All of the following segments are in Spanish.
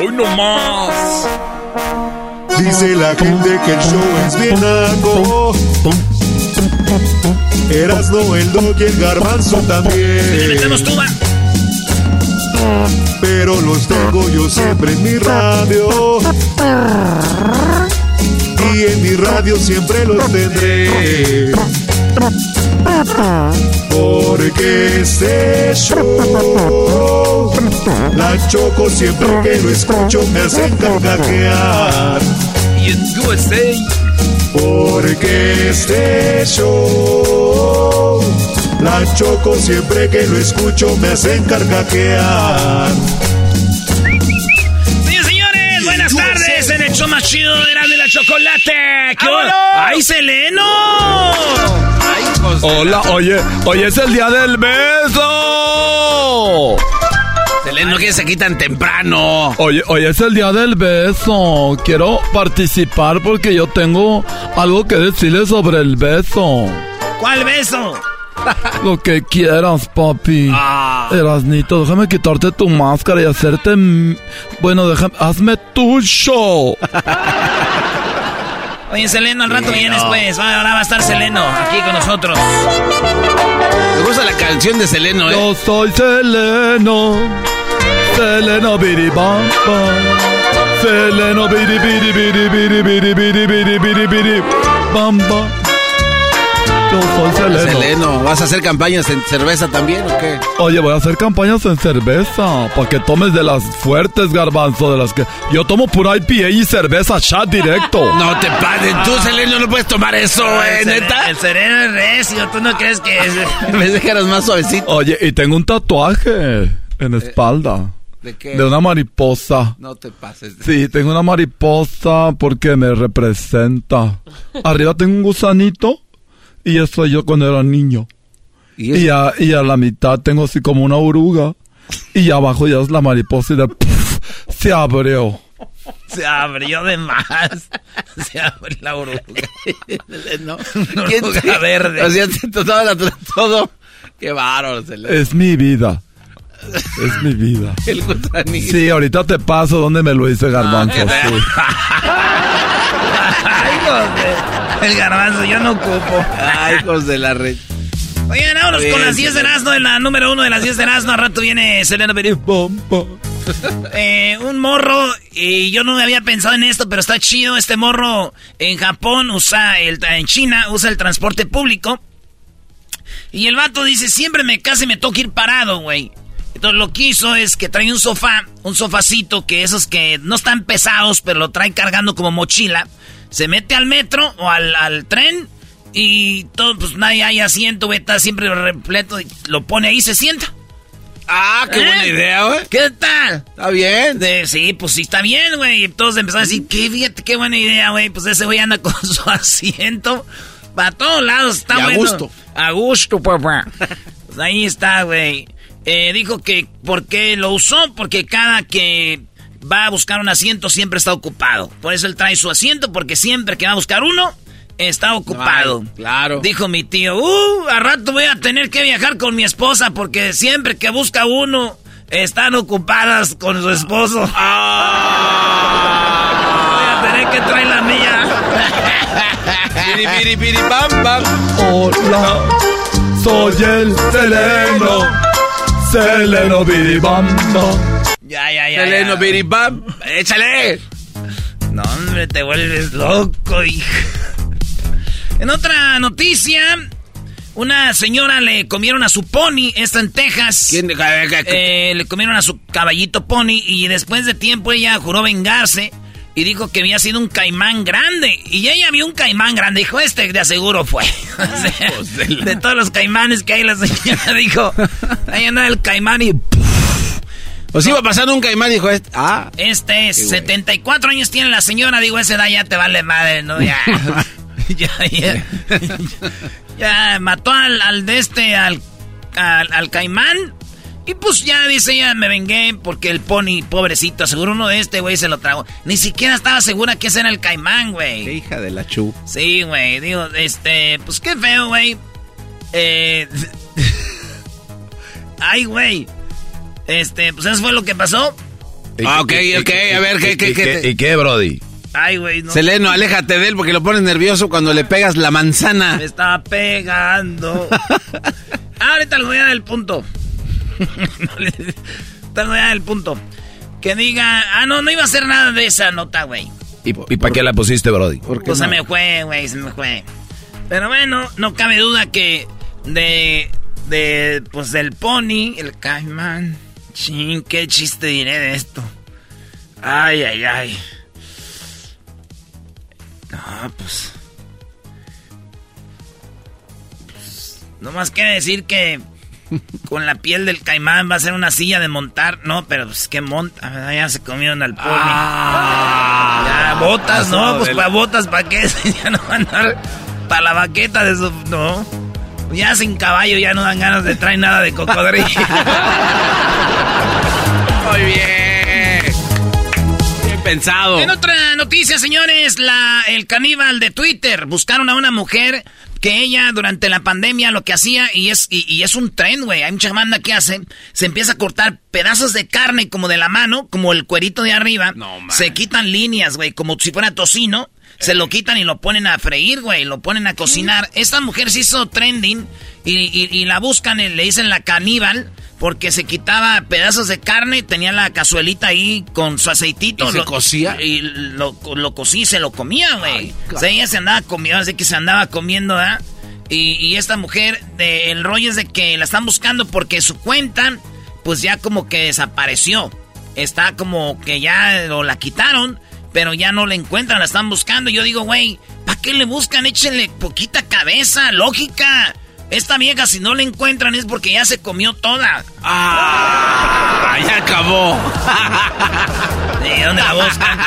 Hoy no más. Dice la gente que el show es bien naco. Erasno, el dog y el garbanzo también. Pero los tengo yo siempre en mi radio. Y en mi radio siempre los tendré. Porque este show, la choco siempre que lo escucho me hacen carcajear. Y en USA. Porque este show, la choco siempre que lo escucho me hacen carcajear. Señores, señores, buenas tardes en el show más chido de y la Chocolate. ¿Qué? ¡Ay, Seleno! Hola, oye, hoy es el día del beso. Seleno, que se aquí tan temprano? Oye, hoy es el día del beso. Quiero participar porque yo tengo algo que decirle sobre el beso. ¿Cuál beso? Lo que quieras, papi. Ah. Erasnito, déjame quitarte tu máscara y hacerte... Bueno, déjame... Hazme tu show. Oye, Seleno, al rato vienes, pues. Ahora va a estar Seleno aquí con nosotros. Me gusta la canción de Seleno, ¿eh? Yo soy Seleno. Seleno biribamba. Seleno biri Soy Seleno. Seleno, ¿vas a hacer campañas en cerveza también o qué? Oye, voy a hacer campañas en cerveza para que tomes de las fuertes garbanzo de las que yo tomo pura IPA y cerveza chat directo. No te pases, tú Seleno no puedes tomar eso, ¿eh? El ¿Neta? El Sereno es recio. ¿Tú no crees que es...? Me dejaras más suavecito. Oye, y tengo un tatuaje en la espalda ¿De qué? de una mariposa. No te pases. Sí, tengo una mariposa porque me representa. Arriba tengo un gusanito y eso yo cuando era niño. ¿Y Y a, y a la mitad tengo así como una oruga. Y abajo ya es la mariposa y de ¡puf! se abrió. Se abrió de más. Se abrió la oruga. no. Una ¿Quién oruga te- verde. O sea, todo. Qué bárbaro. Es mi vida. Es mi vida. El gusanito. Sí, ahorita te paso donde me lo hice Garbanzo. Ah, sí. Ay, joder. El garbanzo, yo no ocupo. Ay, hijos de la red. Oigan, vámonos con las 10 de. Erasmo, la número uno de las 10 de Erasmo. Al rato viene Selena Berí. Eh, un morro, y yo no había pensado en esto, pero está chido. Este morro en Japón usa el, en China usa el transporte público. Y el vato dice, siempre me casi me toca ir parado, güey. Entonces lo que hizo es que trae un sofá, un sofacito que esos que no están pesados, pero lo trae cargando como mochila. Se mete al metro o al, al tren y todo, pues nadie hay asiento, güey, está siempre repleto. Y lo pone ahí y se sienta. Ah, qué ¿Eh? buena idea, güey. ¿Qué tal? Está bien. De, sí, pues sí, está bien, güey. Y todos empezaron a decir, qué, fíjate, qué buena idea, güey. Pues ese güey anda con su asiento para todos lados. Está Y a bueno. gusto. A gusto, papá. Pues ahí está, güey. Eh, dijo que, ¿por qué lo usó? Porque cada que va a buscar un asiento, siempre está ocupado. Por eso él trae su asiento, porque siempre que va a buscar uno, está ocupado. claro. Dijo mi tío, uh, a rato voy a tener que viajar con mi esposa, porque siempre que busca uno, están ocupadas con su esposo. Ah. Voy a tener que traer la mía. Piri, piri, piri, pam, pam. Hola, soy el Seleno. Seleno Biribamba. Ya, ya, ya. Seleno, ya. piri, pam. Échale. No, hombre, te vuelves loco, hija. En otra noticia, una señora le comieron a su pony, esta en Texas. ¿Quién? Eh, le comieron a su caballito pony y después de tiempo ella juró vengarse y dijo que había sido un caimán grande. Y ella vio un caimán grande. Dijo, este de aseguro fue. O sea, Hijos de la- de todos los caimanes que hay, la señora dijo, ahí anda el caimán y... Pues iba pasando un caimán dijo, este, ah. Este es Qué güey. 74 años tiene la señora, digo, esa edad ya te vale madre, ¿no? Ya. ya, ya. ya mató al, al de este, al, al, al caimán. Y pues ya dice ella, me vengué porque el pony, pobrecito, seguro uno de este, güey, se lo tragó. Ni siquiera estaba segura que ese era el caimán, Qué güey. hija de la chu. Sí, güey, digo, este, pues qué feo, güey. Eh... Ay, güey. Este, pues eso fue lo que pasó. Ah, ok, ok, a ver, ¿qué, qué, qué? ¿Y qué, Brody? Ay, güey, no. Seleno, aléjate de él porque lo pones nervioso cuando le pegas la manzana. Me está pegando. Ah, ahorita les voy a dar el punto. Ahorita les voy a dar el punto. Que diga, ah, no, no iba a hacer nada de esa nota, güey. ¿Y, y para qué la pusiste, Brody? ¿Por qué Pues se no? me fue, güey, se me fue. Pero bueno, no cabe duda que de, de, pues del pony, el caimán. Chin, qué chiste diré de esto. Ay, ay, ay. No, pues. pues, no más que decir que con la piel del caimán va a ser una silla de montar. No, pero pues que monta. ¿verdad? Ya se comieron al pony. ya, botas, no, pues para botas, ¿para qué? ya no van a dar para la baqueta de su. No. Ya sin caballo ya no dan ganas de traer nada de cocodrilo. Muy bien. Bien pensado. En otra noticia, señores, la, el caníbal de Twitter buscaron a una mujer que ella durante la pandemia lo que hacía, y es, y, y es un tren, güey, hay mucha banda que hace, se empieza a cortar pedazos de carne como de la mano, como el cuerito de arriba, No, se quitan líneas, güey, como si fuera tocino, se lo quitan y lo ponen a freír, güey, lo ponen a cocinar. Esta mujer se hizo trending y, y- y la buscan, y le dicen la caníbal, porque se quitaba pedazos de carne, tenía la cazuelita ahí con su aceitito. ¿Y se lo- cocía? Y lo, lo cocía y se lo comía, güey. O sea, ella se andaba comiendo, así que se andaba comiendo. Y, y esta mujer, de, el rollo es de que la están buscando porque su cuenta, pues ya como que desapareció. Está como que ya lo, la quitaron, pero ya no la encuentran, la están buscando. Yo digo, güey, ¿para qué le buscan? Échenle poquita cabeza, lógica. Esta vieja, si no la encuentran, es porque ya se comió toda. Ah, ya acabó. ¿De dónde la buscan?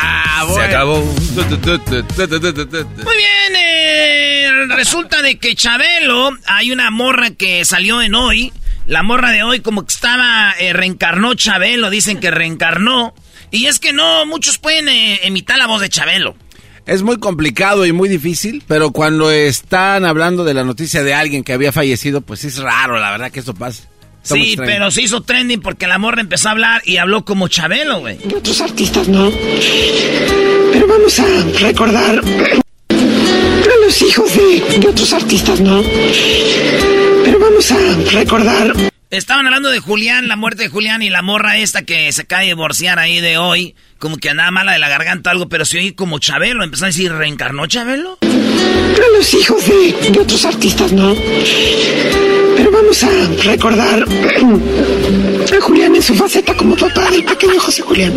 Se acabó. Muy bien, eh, resulta de que Chabelo, hay una morra que salió en hoy, la morra de hoy como que estaba, eh, reencarnó Chabelo, dicen que reencarnó, y es que no, muchos pueden eh, imitar la voz de Chabelo. Es muy complicado y muy difícil, pero cuando están hablando de la noticia de alguien que había fallecido, pues es raro, la verdad, que eso pase. Está Sí, extraño. pero se hizo trending porque la morra empezó a hablar y habló como Chabelo, güey. de otros artistas, ¿no? Pero vamos a recordar a los hijos de, de otros artistas, ¿no? Pero vamos a recordar Estaban hablando de Julián, la muerte de Julián y la morra esta que se cae a divorciar ahí de hoy, como que andaba mala de la garganta o algo, pero se oí como Chabelo, empezó a decir, ¿reencarnó Chabelo? a los hijos de, de otros artistas, ¿no? Pero vamos a recordar a Julián en su faceta como papá del pequeño José Julián.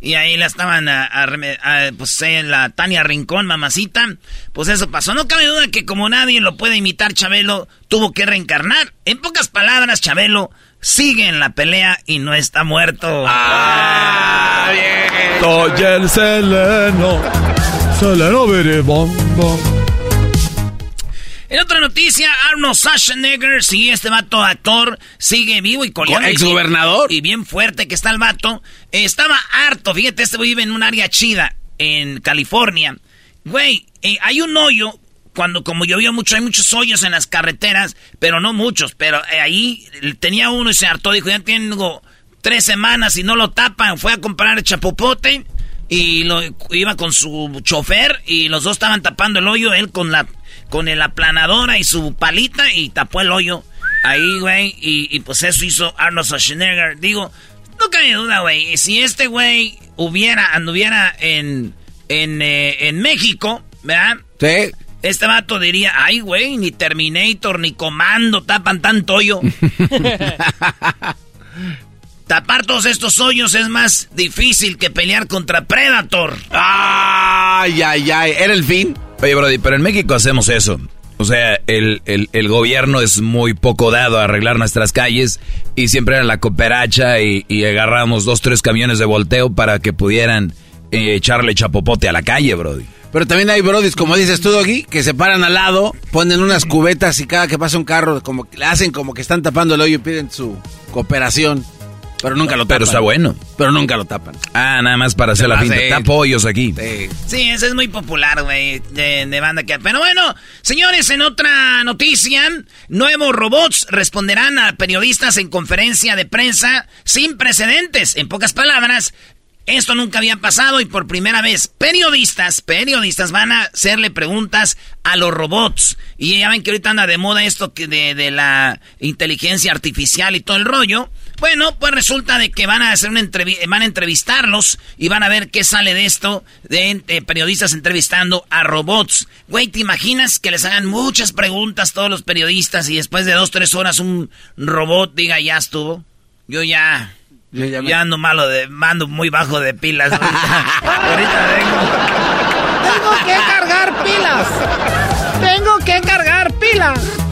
Y ahí la estaban a, a reme- a- pues eh, la Tania Rincón, mamacita. Pues eso pasó. No cabe duda que como nadie lo puede imitar, Chabelo tuvo que reencarnar. En pocas palabras, Chabelo sigue en la pelea y no está muerto. Ah, bien. Soy el Seleno. Seleno. En otra noticia, Arnold Schwarzenegger, sí, este vato actor, sigue vivo y coleando. Ex gobernador. Y bien fuerte que está el vato. estaba harto, fíjate, este vive en un área chida, en California. Güey, eh, hay un hoyo, cuando como llovió mucho, hay muchos hoyos en las carreteras, pero no muchos, pero eh, ahí tenía uno y se hartó, dijo, ya tengo tres semanas y no lo tapan, fue a comprar el chapopote y lo, iba con su chofer y los dos estaban tapando el hoyo, él con la con el aplanadora y su palita y tapó el hoyo ahí, güey, y, pues eso hizo Arnold Schwarzenegger. Digo, no cabe duda, güey, si este güey hubiera, anduviera en, en, eh, en México, ¿verdad? Sí. Este vato diría, ay, güey, ni Terminator ni Comando tapan tanto hoyo. Tapar todos estos hoyos es más difícil que pelear contra Predator. Ay, ay, ay. ¿Era el fin? Oye, Brody, pero en México hacemos eso. O sea, el, el, gobierno es muy poco dado a arreglar nuestras calles y siempre era la cooperacha y, y agarramos dos, tres camiones de volteo para que pudieran eh, echarle chapopote a la calle, Brody. Pero también hay brodis, como dices tú, aquí, que se paran al lado, ponen unas cubetas y cada que pasa un carro, como hacen como que están tapando el hoyo y piden su cooperación. Pero nunca lo tapan. Pero está bueno. Pero nunca lo tapan. Ah, nada más para hacer la pinta. Tapo aquí. Sí. sí, ese es muy popular, güey, de, banda que... Pero bueno, señores, en otra noticia, nuevos robots responderán a periodistas en conferencia de prensa sin precedentes. En pocas palabras, esto nunca había pasado y por primera vez periodistas, periodistas van a hacerle preguntas a los robots. Y ya ven que ahorita anda de moda esto de, de la inteligencia artificial y todo el rollo. Bueno, pues resulta de que van a hacer una van a entrevistarlos y van a ver qué sale de esto de, periodistas entrevistando a robots. Güey, ¿te imaginas que les hagan muchas preguntas todos los periodistas y después de dos, tres horas un robot diga ya estuvo? Yo ya ya, ando malo de, mando muy bajo de pilas. Ahorita, vengo. Tengo que cargar pilas. Tengo que cargar pilas.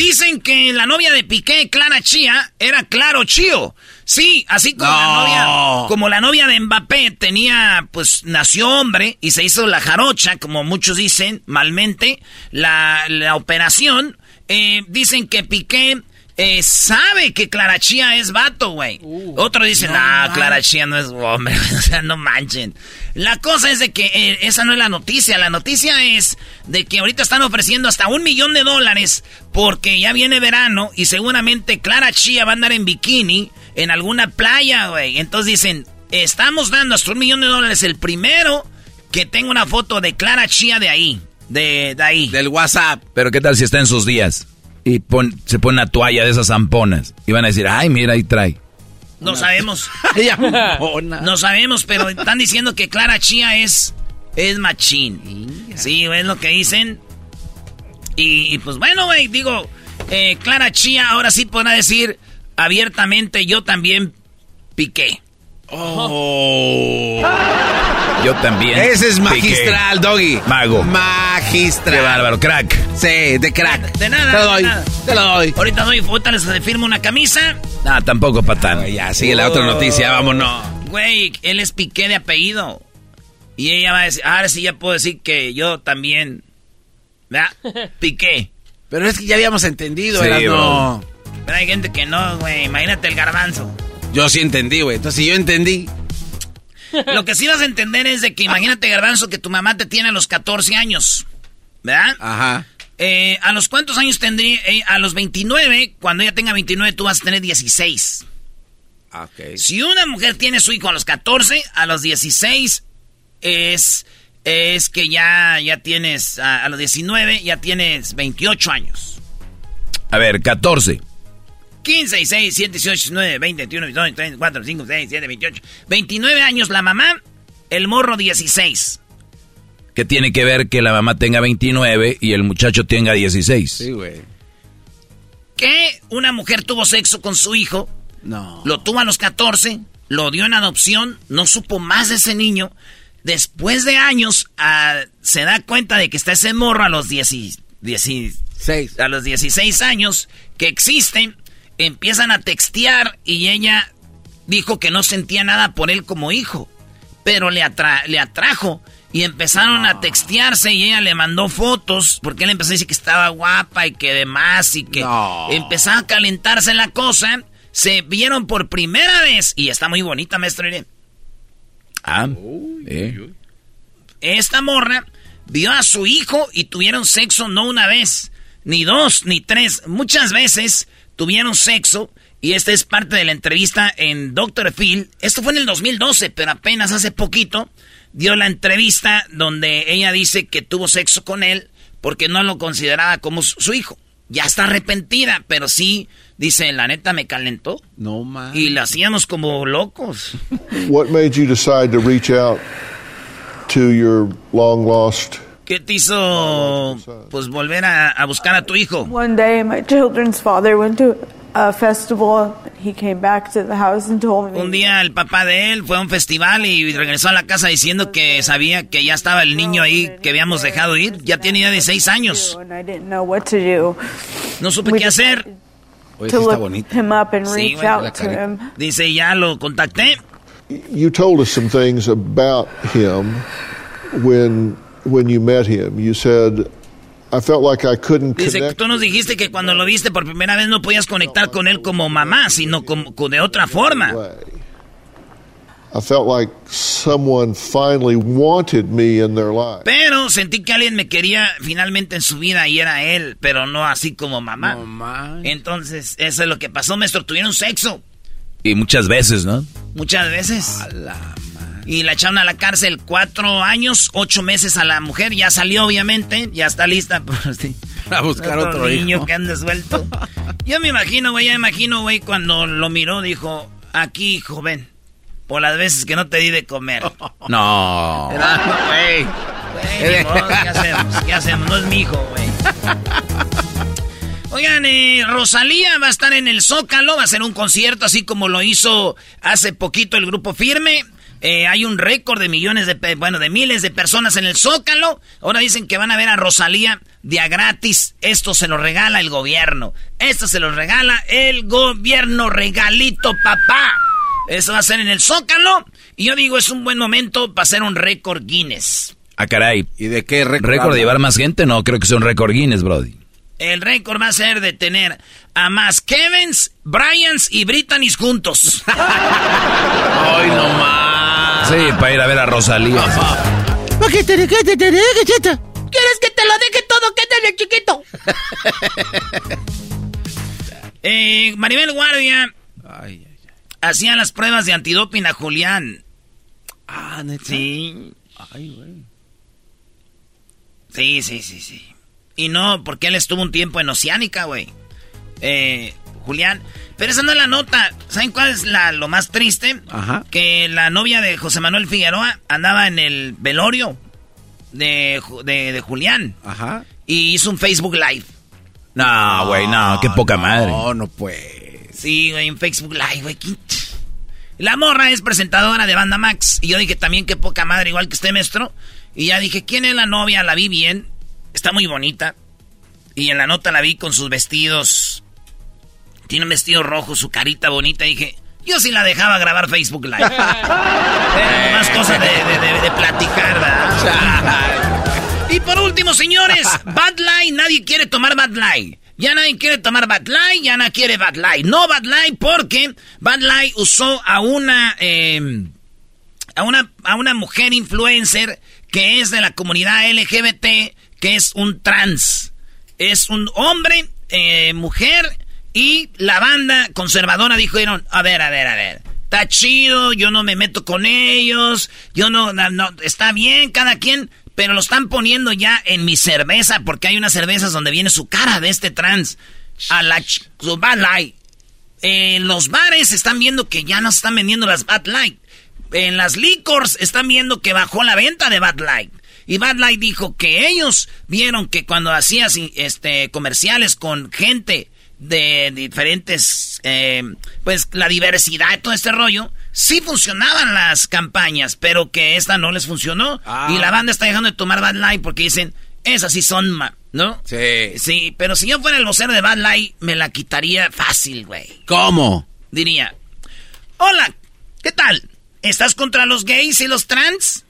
Dicen que la novia de Piqué, Clara Chía, era Claro Chío. Sí, así como la novia, como la novia de Mbappé tenía, pues nació hombre y se hizo la jarocha, como muchos dicen, malmente, la, la operación. Eh, dicen que Piqué eh, sabe que Clara Chía es vato, güey. Uh, Otro dice, no, Clara Chía no es hombre, o sea, no manchen. La cosa es de que eh, esa no es la noticia, la noticia es de que ahorita están ofreciendo hasta un millón de dólares porque ya viene verano y seguramente Clara Chía va a andar en bikini en alguna playa, güey. Entonces dicen, estamos dando hasta un millón de dólares el primero que tenga una foto de Clara Chía de ahí, de, ahí. Del WhatsApp. Pero ¿qué tal si está en sus días? y se pone una toalla de esas zamponas. Y van a decir, ay, mira, ahí trae. No sabemos. no sabemos, pero están diciendo que Clara Chía es, es machín. Sí, es lo que dicen. Y, pues bueno, güey, digo, eh, Clara Chía ahora sí podrá decir abiertamente, yo también piqué. Oh. Yo también. Ese es magistral, Doggy. Mago. Magistral. Qué bárbaro, crack. Sí, de crack. De nada. Te lo doy. Te lo doy. Ahorita doy, ahorita les firmo una camisa. Ah, tampoco patán. ya, sigue la otra noticia, vámonos. Güey, él es Piqué de apellido. Y ella va a decir, ahora sí ya puedo decir que yo también. ¿Verdad? Piqué. Pero es que ya habíamos entendido, sí, no. Pero hay gente que no, güey. Imagínate el garbanzo. Yo sí entendí, güey. Entonces, si yo entendí. Lo que sí vas a entender es de que imagínate, Garbanzo, que tu mamá te tiene a los 14 años. ¿Verdad? Ajá. Eh, ¿A los cuántos años tendría? Eh, a los 29, cuando ella tenga 29, tú vas a tener 16. Okay. Si una mujer tiene su hijo a los 14, a los 16 es, es que ya, ya tienes, a, a los 19 ya tienes 28 años. A ver, 14. 15, 16, 17, 18, 19, 20, 21, 22, 23, 24, 25, 26, 27, 28. 29 años la mamá, el morro 16. ¿Qué tiene que ver que la mamá tenga 29 y el muchacho tenga 16? Sí, güey. Que una mujer tuvo sexo con su hijo. No. Lo tuvo a los 14, lo dio en adopción, no supo más de ese niño. Después de años, uh, se da cuenta de que está ese morro a los 10, 16, a los 16 años que existe empiezan a textear y ella dijo que no sentía nada por él como hijo, pero le, le atrajo Y empezaron a textearse y ella le mandó fotos porque él empezó a decir que estaba guapa y que demás y que empezaba a calentarse la cosa. Se vieron por primera vez y está muy bonita, maestro. Irene. Ah, eh. Esta morra vio a su hijo y tuvieron sexo no una vez, ni dos, ni tres. Muchas veces tuvieron sexo y esta es parte de la entrevista en Dr. Phil. Esto fue en el 2012, pero apenas hace poquito dio la entrevista donde ella dice que tuvo sexo con él porque no lo consideraba como su hijo. Ya está arrepentida, pero sí, dice, la neta me calentó. No más. Y lo hacíamos como locos. What made you decide to reach out to your long lost ¿Qué te hizo pues volver a, a buscar a tu hijo? One day, my children's father went to a festival. He came back to the house and told me. Un día el papá de él fue a un festival y regresó a la casa diciendo que sabía que ya estaba el niño ahí que habíamos dejado ir. Ya tenía ya de seis años. And I didn't know what to do. No supe qué hacer. Oye, sí está bonito. him up and Sí, him. Dice, ya lo contacté. you told us some things about him when when you met him. You said I felt like I couldn't Dice, connect. tú nos dijiste que cuando lo viste por primera vez no podías conectar con él como mamá, sino como, de otra forma. I felt like someone finally wanted me in their life. Pero sentí que alguien me quería finalmente en su vida y era él, pero no así como mamá. No. Entonces, eso es lo que pasó, maestro. Tuvieron sexo Y muchas veces, ¿no? muchas veces. Y la echaron a la cárcel cuatro años, ocho meses a la mujer. Ya salió, obviamente. Ya está lista. por sí. A buscar otro niño hijo. que ande suelto. Yo me imagino, güey, ya me imagino, güey, cuando lo miró, dijo, aquí, joven, por las veces que no te di de comer. No. Güey, ¿qué hacemos? ¿Qué hacemos? No es mi hijo, güey. Oigan, eh, Rosalía va a estar en el Zócalo, va a hacer un concierto así como lo hizo hace poquito el grupo Firme. Eh, hay un récord de millones de, bueno, de miles de personas en el Zócalo. Ahora dicen que van a ver a Rosalía de a gratis. Esto se lo regala el gobierno. Esto se lo regala el gobierno. Regalito, papá. Eso va a ser en el Zócalo. Y yo digo, es un buen momento para hacer un récord Guinness. Ah, caray. ¿Y de qué récord? ¿Récord de llevar más gente? No, creo que sea un récord Guinness, Brody. El récord va a ser de tener a más Kevins, Bryans y Brittany's juntos. Ay, no más. Sí, para ir a ver a Rosalía. ¿Quieres que te lo deje todo? Quédale, chiquito. Eh, Maribel Guardia Ay, ay, hacía las pruebas de antidoping a Julián. Ah, neta. Sí. Ay, güey. Sí, sí, sí, sí. Y no, porque él estuvo un tiempo en Oceánica, güey. Eh, Julián. Pero esa no es la nota. ¿Saben cuál es la, lo más triste? Ajá. Que la novia de José Manuel Figueroa andaba en el velorio de, de, de Julián. Ajá. Y hizo un Facebook Live. No, güey, no, qué poca madre. No, no pues. Sí, güey, en Facebook Live, güey. La morra es presentadora de Banda Max. Y yo dije también qué poca madre, igual que usted, maestro. Y ya dije, ¿quién es la novia? La vi bien. Está muy bonita. Y en la nota la vi con sus vestidos. Tiene un vestido rojo, su carita bonita. Y dije, yo sí la dejaba grabar Facebook Live. Era más cosas de, de- de- de platicar, ¿verdad? y por último, señores, Bad Light. Nadie quiere tomar Bad Light. Ya nadie quiere tomar Bad Light, ya nadie quiere Bad Light. No Bad Light porque Bad Light usó a una... eh, a una, a una mujer influencer que es de la comunidad LGBT, que es un trans. Es un hombre, eh, mujer, y la banda conservadora dijeron, a ver, a ver, a ver, está chido, yo no me meto con ellos, yo no, no, está bien, cada quien, pero lo están poniendo ya en mi cerveza, porque hay unas cervezas donde viene su cara de este trans, a la su Bad Light. En los bares están viendo que ya no están vendiendo las Bad Light. En las licors están viendo que bajó la venta de Bad Light. Y Bad Light dijo que ellos vieron que cuando hacías este, comerciales con gente de diferentes, eh, pues la diversidad y todo este rollo, sí funcionaban las campañas, pero que esta no les funcionó. Ah. Y la banda está dejando de tomar Bad Light porque dicen, esas sí son, ma ¿no? Sí. Sí, pero si yo fuera el vocero de Bad Light, me la quitaría fácil, güey. ¿Cómo? Diría, hola, ¿qué tal? ¿Estás contra los gays y los trans?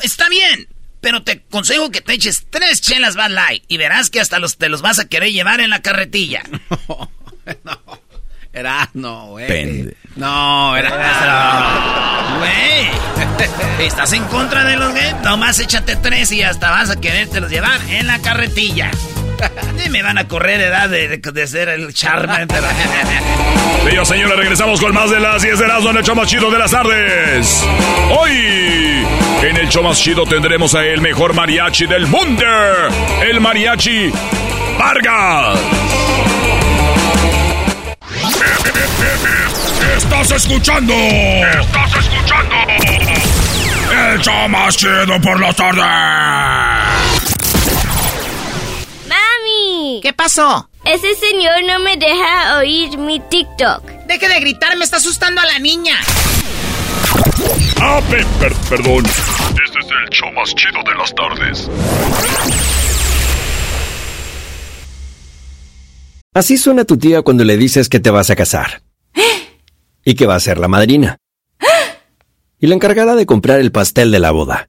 Está bien, pero te aconsejo que te eches tres chelas Bad Light y verás que hasta los, te los vas a querer llevar en la carretilla. no. Era, no, güey. No, era. Güey. ¿Estás en contra de los gays? Nomás échate tres y hasta vas a querértelos llevar en la carretilla. Y me van a correr edad de, de, ser el charme gente. señores, regresamos con más de las 10 de las en el show más chido de las tardes. Hoy, en el show más chido tendremos a el mejor mariachi del mundo. El mariachi Vargas. Estás escuchando. Estás escuchando. El show más chido por la tarde. ¡Mami! ¿Qué pasó? Ese señor no me deja oír mi TikTok. Deje de gritar, me está asustando a la niña. Ah, perdón. Este es el show más chido de las tardes. Así suena tu tía cuando le dices que te vas a casar. Y que va a ser la madrina. Y la encargada de comprar el pastel de la boda.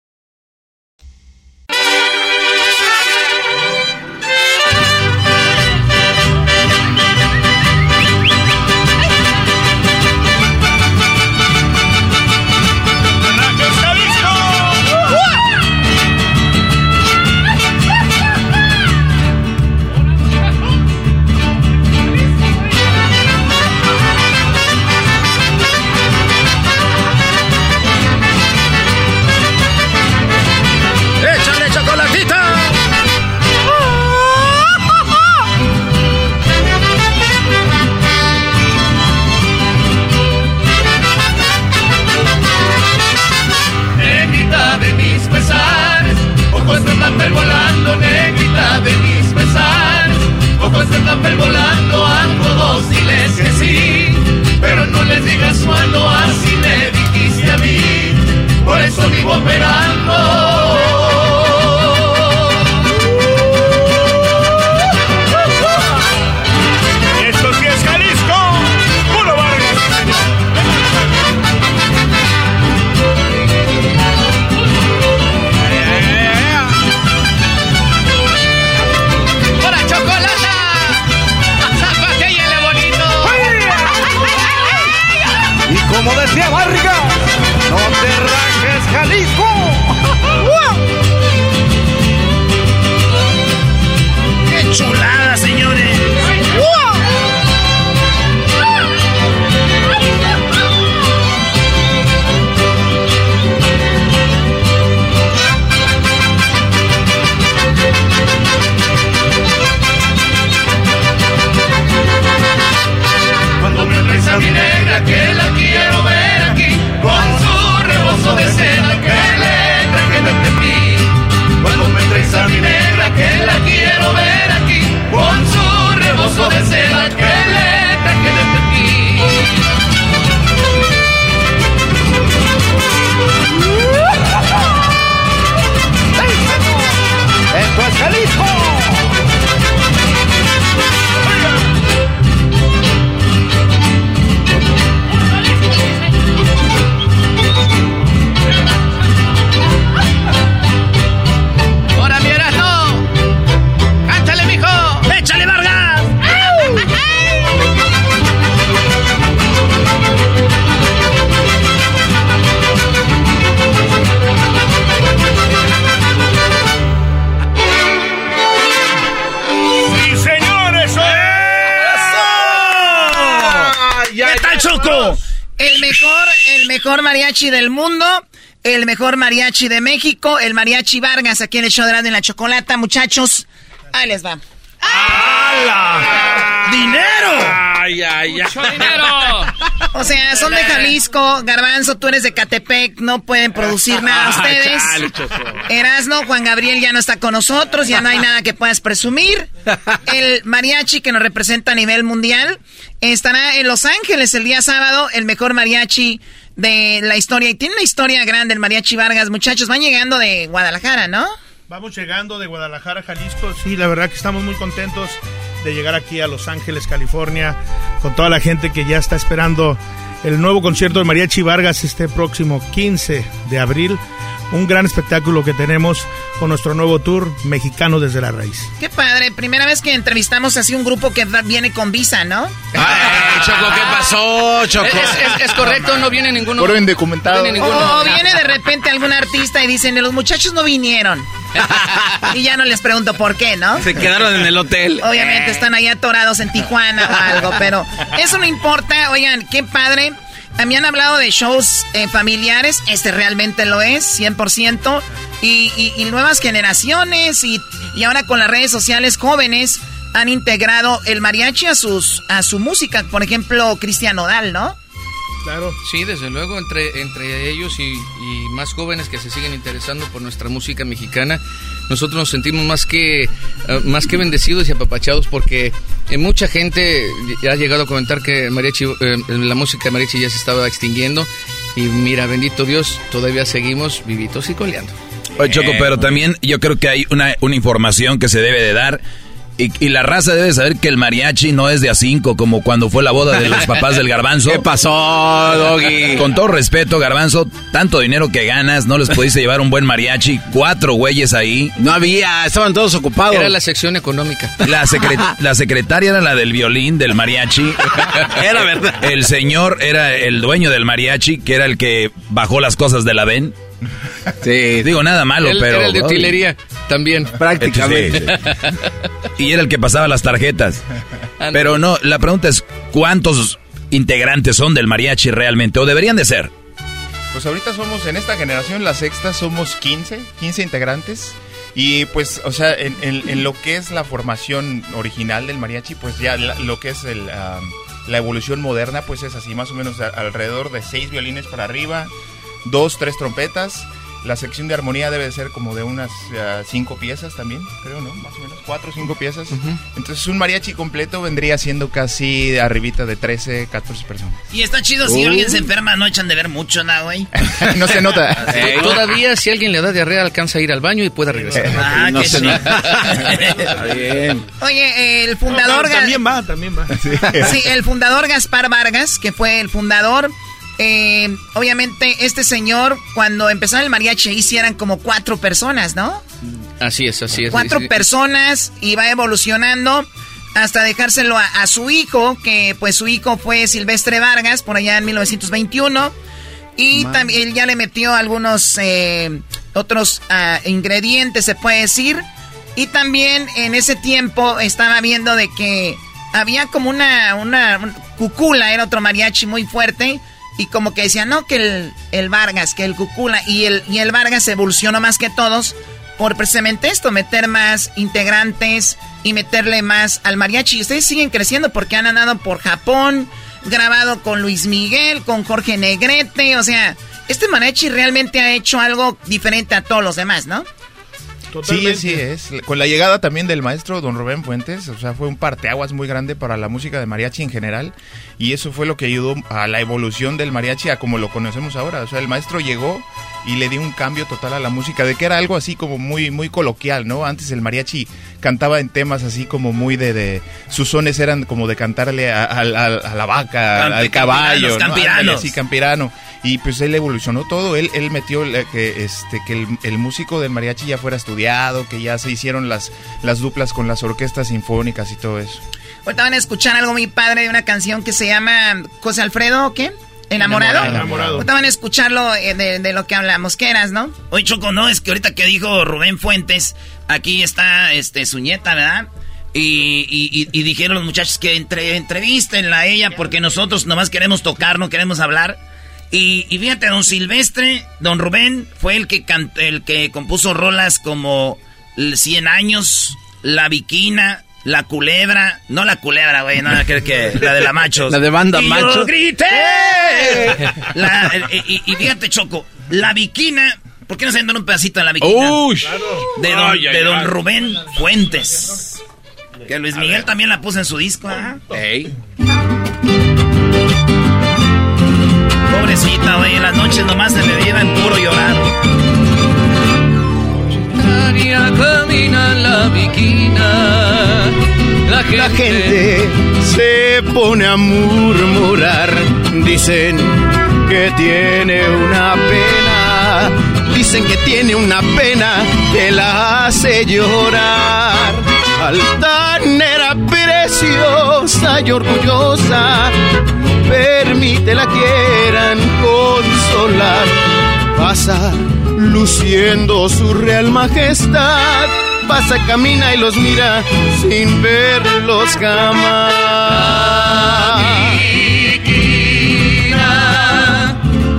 Por eso mariachi del mundo, el mejor mariachi de México, el mariachi Vargas, aquí en el show de en la chocolata, muchachos. Ahí les va. ¡Hala! ¡Dinero! ¡Ay, ay, ay! ¡Mucho dinero! O sea, son de Jalisco, Garbanzo, tú eres de Catepec, no pueden producir nada ustedes. Erasno, Juan Gabriel ya no está con nosotros, ya no hay nada que puedas presumir. El mariachi que nos representa a nivel mundial estará en Los Ángeles el día sábado, el mejor mariachi de la historia. Y tiene una historia grande el mariachi Vargas, muchachos, van llegando de Guadalajara, ¿no? Vamos llegando de Guadalajara, Jalisco. Sí, la verdad que estamos muy contentos de llegar aquí a Los Ángeles, California, con toda la gente que ya está esperando el nuevo concierto de Mariachi Vargas este próximo 15 de abril. Un gran espectáculo que tenemos con nuestro nuevo tour mexicano desde la raíz. Qué padre, primera vez que entrevistamos así un grupo que viene con visa, ¿no? Ay, Choco, ¿qué pasó, Choco? Es, es- es correcto, no viene ninguno. Puro indocumentado. Viene O, ninguno. o viene de repente algún artista y dicen, los muchachos no vinieron. y ya no les pregunto por qué, ¿no? Se quedaron en el hotel. Obviamente están ahí atorados en Tijuana o algo, pero eso no importa. Oigan, qué padre. Mí han hablado de shows eh, familiares, este realmente lo es, 100%. Y, y, y nuevas generaciones y, y ahora con las redes sociales jóvenes han integrado el mariachi a, sus, a su música. Por ejemplo, Cristian Nodal, ¿no? Claro. Sí, desde luego, entre, entre ellos y, y más jóvenes que se siguen interesando por nuestra música mexicana, nosotros nos sentimos más que, eh, más que bendecidos y apapachados porque eh, mucha gente ya ha llegado a comentar que mariachi, eh, la música de mariachi ya se estaba extinguiendo y mira, bendito Dios, todavía seguimos vivitos y coleando. Oye, Choco, pero también yo creo que hay una, una información que se debe de dar. Y, y la raza debe saber que el mariachi no es de a cinco, como cuando fue la boda de los papás del garbanzo. ¿Qué pasó, Doggy? Con todo respeto, garbanzo, tanto dinero que ganas, no les pudiste llevar un buen mariachi. Cuatro güeyes ahí. No había, estaban todos ocupados. Era la sección económica. La, secre- la secretaria era la del violín, del mariachi. Era verdad. El señor era el dueño del mariachi, que era el que bajó las cosas de la VEN. Sí. Digo, nada malo, Él pero... era el de utilería también. Prácticamente. Y era el que pasaba las tarjetas. Pero no, la pregunta es, ¿cuántos integrantes son del mariachi realmente? ¿O deberían de ser? Pues ahorita somos, en esta generación, la sexta, somos 15, 15 integrantes. Y pues, o sea, en, en- en lo que es la formación original del mariachi, pues ya la- lo que es el, la evolución moderna, pues es así, más o menos a- alrededor de seis violines para arriba, dos, tres trompetas. La sección de armonía debe de ser como de unas ah, cinco piezas también, creo, ¿no? Más o menos, cuatro o cinco piezas. Entonces un mariachi completo vendría siendo casi arribita de 13, 14 personas. Y está chido, si Uh. alguien se enferma no echan de ver mucho, ¿no, güey? no se nota. To- Todavía si alguien le da diarrea alcanza a ir al baño y puede regresar. Ah, No que se nota. Oye, el fundador... Ga- También va, también va. Sí, el fundador Gaspar Vargas, que fue el fundador. Eh, obviamente, este señor, cuando empezaron el mariachi, ahí sí eran como cuatro personas, ¿no? Así es, así es. Cuatro personas y va evolucionando hasta dejárselo a, a su hijo, que pues su hijo fue Silvestre Vargas, por allá en 1921. Y Man. también él ya le metió algunos eh, otros ah, ingredientes, se puede decir. Y también en ese tiempo estaba viendo de que había como una, una, un- Cucula, era otro mariachi muy fuerte. Y como que decían, no, que el, el Vargas, que el Cucula. Y el, y el Vargas evolucionó más que todos por precisamente esto, meter más integrantes y meterle más al mariachi. Y ustedes siguen creciendo porque han andado por Japón, grabado con Luis Miguel, con Jorge Negrete. O sea, este mariachi realmente ha hecho algo diferente a todos los demás, ¿no? Sí, así es. Con la llegada también del maestro don Rubén Fuentes, o sea, fue un parteaguas muy grande para la música de mariachi en general. Y eso fue lo que ayudó a la evolución del mariachi a como lo conocemos ahora. O sea, el maestro llegó y le dio un cambio total a la música, de que era algo así como muy, muy coloquial, ¿no? Antes el mariachi cantaba en temas así como muy de... de sus sones eran como de cantarle a, a- a- a la vaca, Campi- al caballo. así, campirano. Y pues él evolucionó todo, él, él metió que, este, que el, el músico del mariachi ya fuera estudiado, que ya se hicieron las, las duplas con las orquestas sinfónicas y todo eso. Ahorita van a escuchar algo muy padre de una canción que se llama José Alfredo, ¿o ¿qué? ¿Enamorado? Enamorado. Ahorita van a escucharlo eh, de, de lo que hablamos. ¿Qué eras, no? Oye, Choco, no, es que ahorita que dijo Rubén Fuentes, aquí está este su nieta, ¿verdad? Y, y, dijeron los muchachos que entre, entrevístenla a ella porque nosotros nomás queremos tocar, no queremos hablar. Y, y fíjate, don Silvestre, don Rubén, fue el que, el que compuso rolas como 100 años, La Viquina, La Culebra, no La Culebra, güey, no, que, que la de la Machos. La de banda Machos. Yo grité. y, y, fíjate, Choco, La Viquina ¿Por qué no se dan un pedacito de la viquina? De, don, de don Rubén Fuentes. Que Luis Miguel también la puso en su disco, ¿ah? Pobrecita, güey, en las noches nomás se le lleva en puro llorar. La viquina. La gente, la gente se pone a murmurar. Dicen que tiene una pena. Dicen que tiene una pena que la hace llorar altanera preciosa y orgullosa, permite la quieran consolar. Pasa luciendo su real majestad, pasa, camina y los mira sin verlos jamás.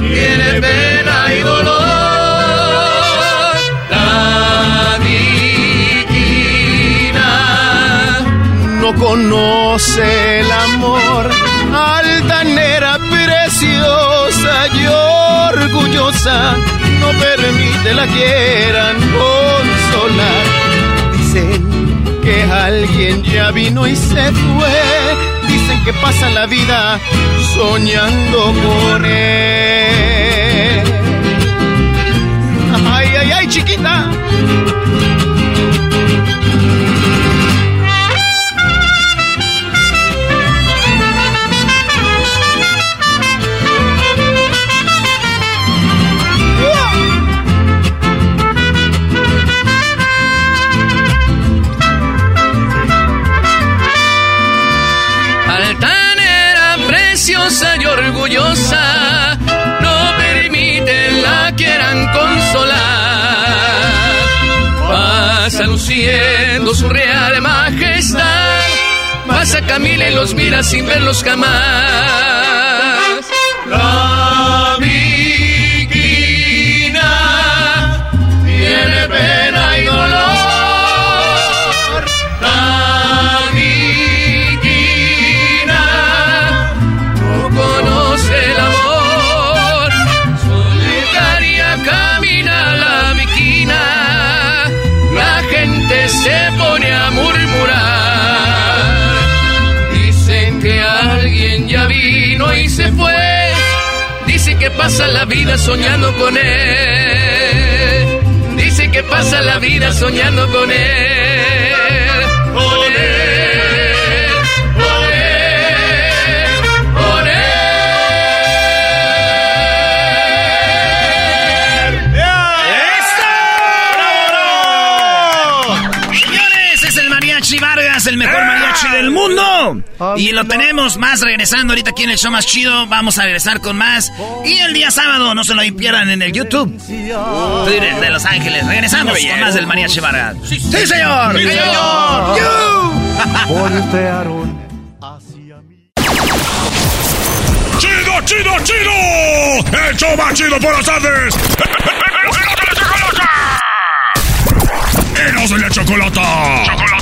tiene pena y dolor conoce el amor, altanera preciosa y orgullosa, no permite la quieran consolar. Dicen que alguien ya vino y se fue, dicen que pasa la vida soñando con él. Ay, ay, ay, chiquita. Orgullosa, no permiten la quieran consolar. Pasa luciendo su real majestad, pasa Camila y los mira sin verlos jamás. Que pasa la vida soñando con él. Dice que pasa la vida soñando con él. Con él. el mejor mariachi del mundo. Y lo tenemos más regresando ahorita aquí en el show más chido. Vamos a regresar con más. Y el día sábado, no se lo pierdan en el YouTube. Twitter de Los Ángeles. Regresamos con más del mariachi Vargas. Sí, señor. Sí, señor. ¡Chido, chido, chido! ¡El show más chido por las tardes! ¡Eros de la chocolata! ¡Chocolata!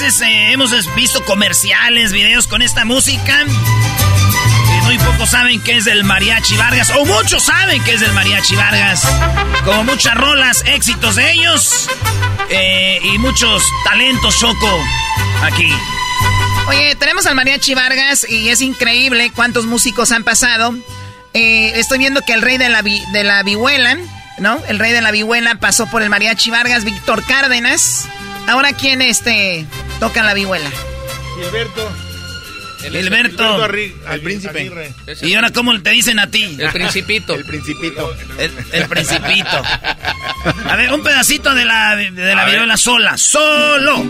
Veces eh, hemos visto comerciales, videos con esta música? Muy pocos saben que es del Mariachi Vargas, o muchos saben que es del Mariachi Vargas. Como muchas rolas, éxitos de ellos, eh, y muchos talentos, Choco, aquí. Oye, tenemos al Mariachi Vargas y es increíble cuántos músicos han pasado. Eh, estoy viendo que el rey de la, vi- de la vihuela, ¿no? El rey de la vihuela pasó por el Mariachi Vargas, Víctor Cárdenas. Ahora, ¿quién este, toca la vihuela? Gilberto. Gilberto. Arri- El príncipe. Aguirre. ¿Y ahora cómo te dicen a ti? El principito. El principito. El, el principito. A ver, un pedacito de la, de la viruela sola. ¡Solo!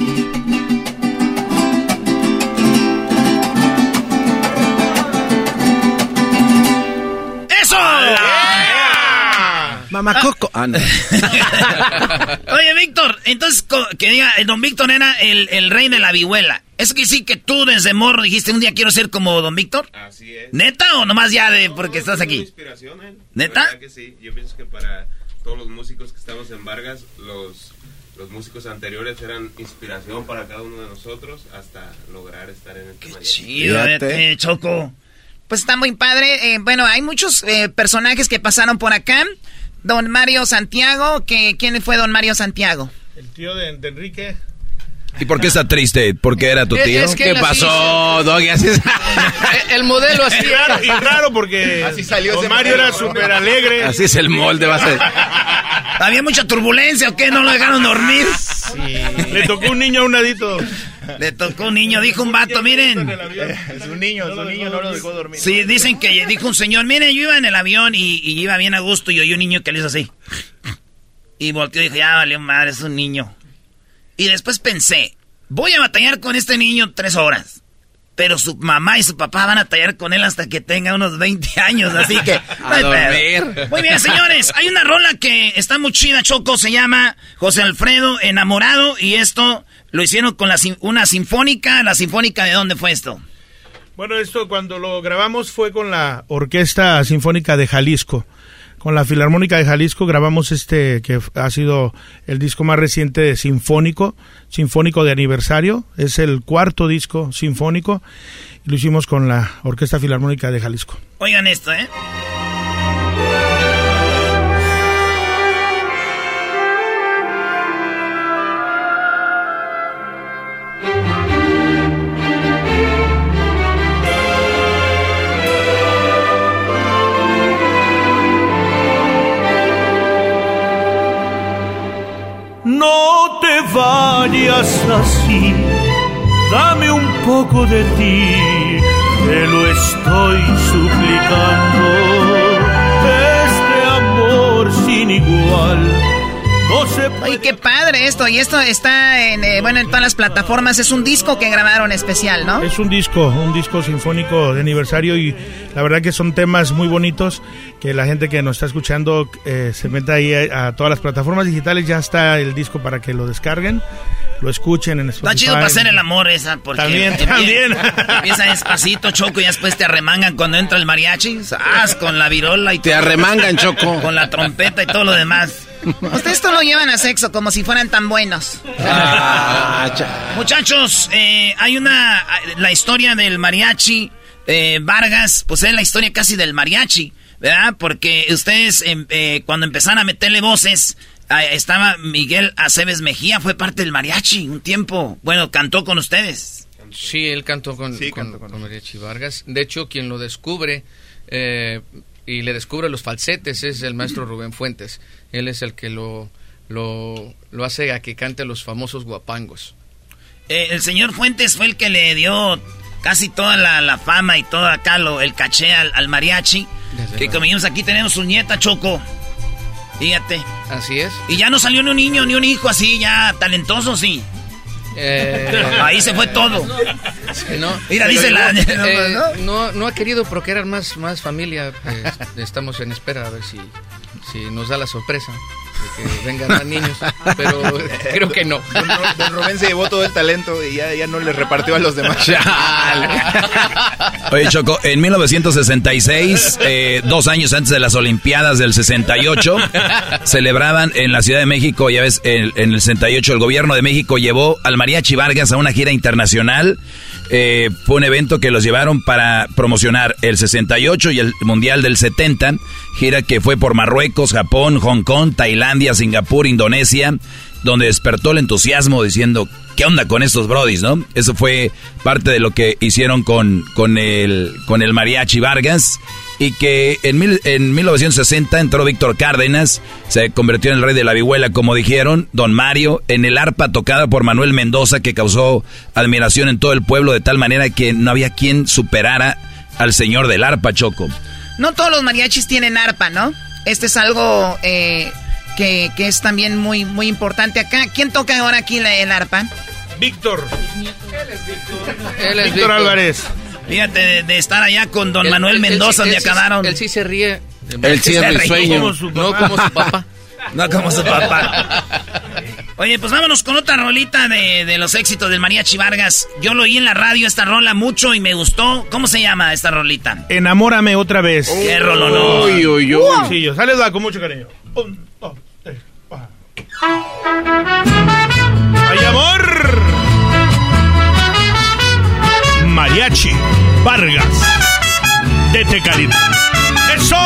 ¡Eso! Coco. Ah, no. Oye, Víctor, entonces que diga, el don Víctor era el, el rey de la vihuela. ¿Eso que sí que tú desde morro dijiste un día quiero ser como don Víctor? Así es. ¿Neta o nomás ya de porque estás aquí? inspiración, ¿eh? ¿Neta? Que sí. Yo pienso que para todos los músicos que estamos en Vargas, los, los músicos anteriores eran inspiración para cada uno de nosotros hasta lograr estar en este Qué chido, eh, Choco. Pues está muy padre. Eh, bueno, hay muchos eh, personajes que pasaron por acá. Don Mario Santiago, que ¿quién fue Don Mario Santiago? El tío de, de Enrique. ¿Y por qué está triste? ¿Porque era tu tío? es que él así- Doggy? Así es. El modelo así. Y raro, y raro porque Así salió don ese Mario era súper alegre. Así es el molde, va a ser. ¿Había mucha turbulencia o qué? ¿No lo dejaron dormir? Le tocó un niño a un ladito. Le tocó un niño, dijo un vato, miren. Es un niño, es un niño, no lo dejó dormir. Sí, dicen que dijo un señor, miren, yo iba en el avión y, y iba bien a gusto y oí un niño que le hizo así. Y volteó y dijo, ya valió madre, es un niño. Y después pensé, voy a batallar con este niño tres horas. Pero su mamá y su papá van a batallar con él hasta que tenga unos 20 años, así que... pedo. dormir. Muy bien, señores, hay una rola que está muy chida, Choco, se llama José Alfredo Enamorado y esto lo hicieron con la, una sinfónica. ¿La sinfónica de dónde fue esto? Bueno, esto cuando lo grabamos fue con la Orquesta Sinfónica de Jalisco. Con la Filarmónica de Jalisco grabamos este que ha sido el disco más reciente sinfónico, sinfónico de aniversario. Es el cuarto disco sinfónico. Y lo hicimos con la Orquesta Filarmónica de Jalisco. Oigan esto, ¿eh? No te vayas así, dame un poco de ti, te lo estoy suplicando. Este amor sin igual. No se Oye, qué padre esto. Y esto está en, eh, bueno, en todas las plataformas. Es un disco que grabaron especial, ¿no? Es un disco, un disco sinfónico de aniversario y la verdad que son temas muy bonitos que la gente que nos está escuchando eh, se meta ahí a, a todas las plataformas digitales, ya está el disco para que lo descarguen, lo escuchen en Spotify. Está chido para hacer el amor esa, porque También, también. empieza despacito, Choco, y después te arremangan cuando entra el mariachi, ¡zas! con la virola y Te todo. arremangan, Choco. Con la trompeta y todo lo demás. Ustedes todo lo llevan a sexo como si fueran tan buenos. Ah, cha- Muchachos, eh, hay una. La historia del mariachi eh, Vargas, pues es la historia casi del mariachi, ¿verdad? Porque ustedes, em, eh, cuando empezaron a meterle voces, ah, estaba Miguel Aceves Mejía, fue parte del mariachi un tiempo. Bueno, cantó con ustedes. Sí, él cantó con, con, con Mariachi Vargas. De hecho, quien lo descubre eh, y le descubre los falsetes es el maestro Rubén Fuentes. Él es el que lo, lo, lo hace a que cante los famosos guapangos. Eh, el señor Fuentes fue el que le dio casi toda la, la fama y todo acá lo, el caché al, al mariachi. Desde que vimos aquí tenemos su nieta Choco. Fíjate. Así es. Y ya no salió ni un niño ni un hijo así, ya talentoso, sí. Eh, Ahí se fue todo. No, Mira, dice la- eh, no, no ha querido procrear más, más familia. eh, estamos en espera a ver si, si nos da la sorpresa. de que vengan más niños, pero creo que no. Don Rubén se llevó todo el talento y ya, ya no le repartió a los demás. Oye, Choco, en 1966, eh, dos años antes de las Olimpiadas del 68, celebraban en la Ciudad de México, ya ves, en, en el 68 el gobierno de México llevó al Mariachi Vargas a una gira internacional. Eh, fue un evento que los llevaron para promocionar el 68 y el Mundial del 70, gira que fue por Marruecos, Japón, Hong Kong, Tailandia, Singapur, Indonesia, donde despertó el entusiasmo diciendo, ¿qué onda con estos brodis, no? Eso fue parte de lo que hicieron con, con, el, con el Mariachi Vargas y que en, mil- en 1960 entró Víctor Cárdenas, se convirtió en el rey de la vihuela, como dijeron, don Mario, en el arpa tocada por Manuel Mendoza, que causó admiración en todo el pueblo de tal manera que no había quien superara al señor del arpa, Choco. No todos los mariachis tienen arpa, ¿no? Este es algo eh, que, que es también muy, muy importante acá. ¿Quién toca ahora aquí la- el arpa? Víctor. Él es Víctor Álvarez. Fíjate, de, de estar allá con don Manuel Mendoza, sí- donde sí- acabaron. Él sí se ríe. Él sí es Se mi sueño. Como su No como su papá. No como su papá. Oye, pues vámonos con otra rolita de, de los éxitos del Mariachi Vargas. Yo lo oí en la radio esta rola mucho y me gustó. ¿Cómo se llama esta rolita? Enamórame otra vez. Qué rolonón. Uy, uy, uy. Sencillo. Sale va con mucho cariño. ¡Ay, amor! Mariachi Vargas de Tecalita. ¡Eso!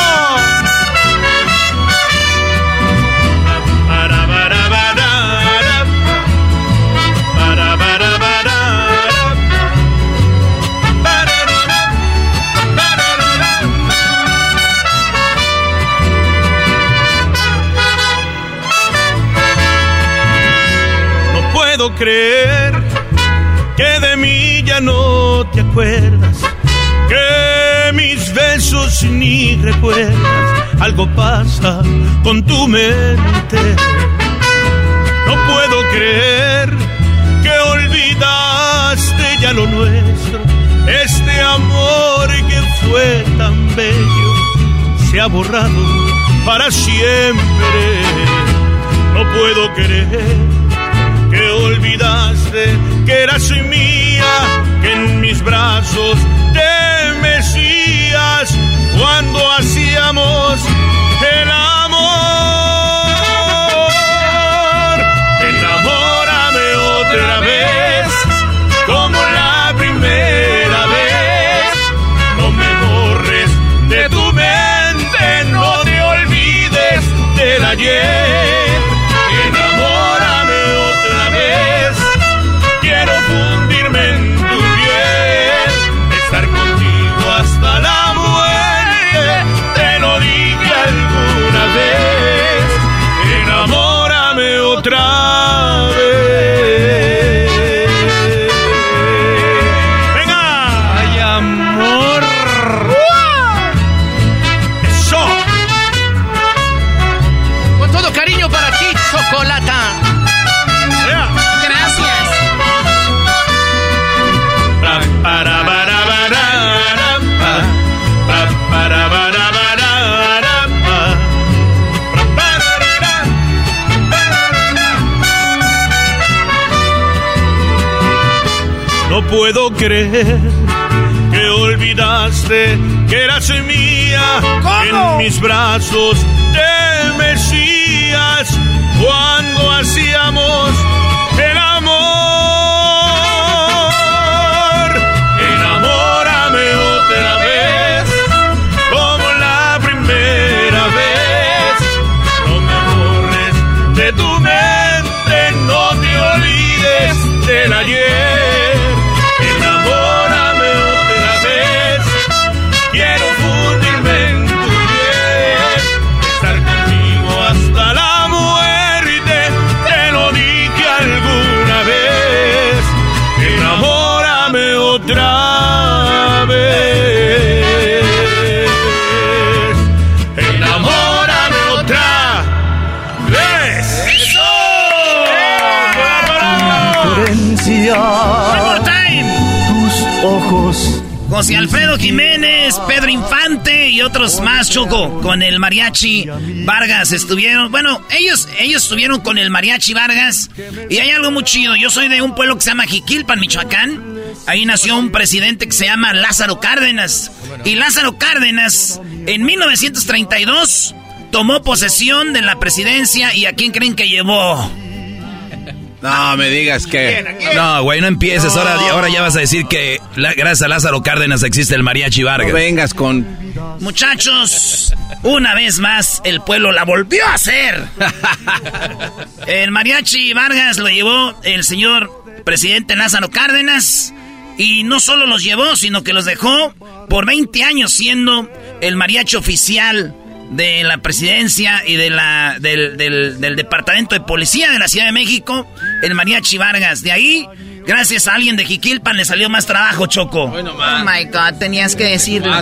Puedo creer que de mí ya no te acuerdas, que mis besos ni recuerdas. Algo pasa con tu mente. No puedo creer que olvidaste ya lo nuestro. Este amor que fue tan bello se ha borrado para siempre. No puedo creer olvidaste que eras mía, que en mis brazos te mecías cuando hacíamos creer que olvidaste que eras mía en mis brazos José Alfredo Jiménez, Pedro Infante y otros más, Choco, con el mariachi Vargas estuvieron. Bueno, ellos, ellos estuvieron con el mariachi Vargas y hay algo muy chido. Yo soy de un pueblo que se llama Jiquilpan, Michoacán. Ahí nació un presidente que se llama Lázaro Cárdenas. Y Lázaro Cárdenas, en 1932, tomó posesión de la presidencia y a quién creen que llevó. No me digas que. No, güey, no empieces. Ahora, ahora ya vas a decir que gracias a Lázaro Cárdenas existe el mariachi Vargas. No vengas con. Muchachos, una vez más el pueblo la volvió a hacer. el mariachi Vargas lo llevó el señor presidente Lázaro Cárdenas. Y no solo los llevó, sino que los dejó por 20 años siendo el mariachi oficial de la presidencia y de la, del, del, departamento de policía de la Ciudad de México, el mariachi Vargas. De ahí, gracias a alguien de Jiquilpan, le salió más trabajo, Choco. oh my God, tenías que decirlo.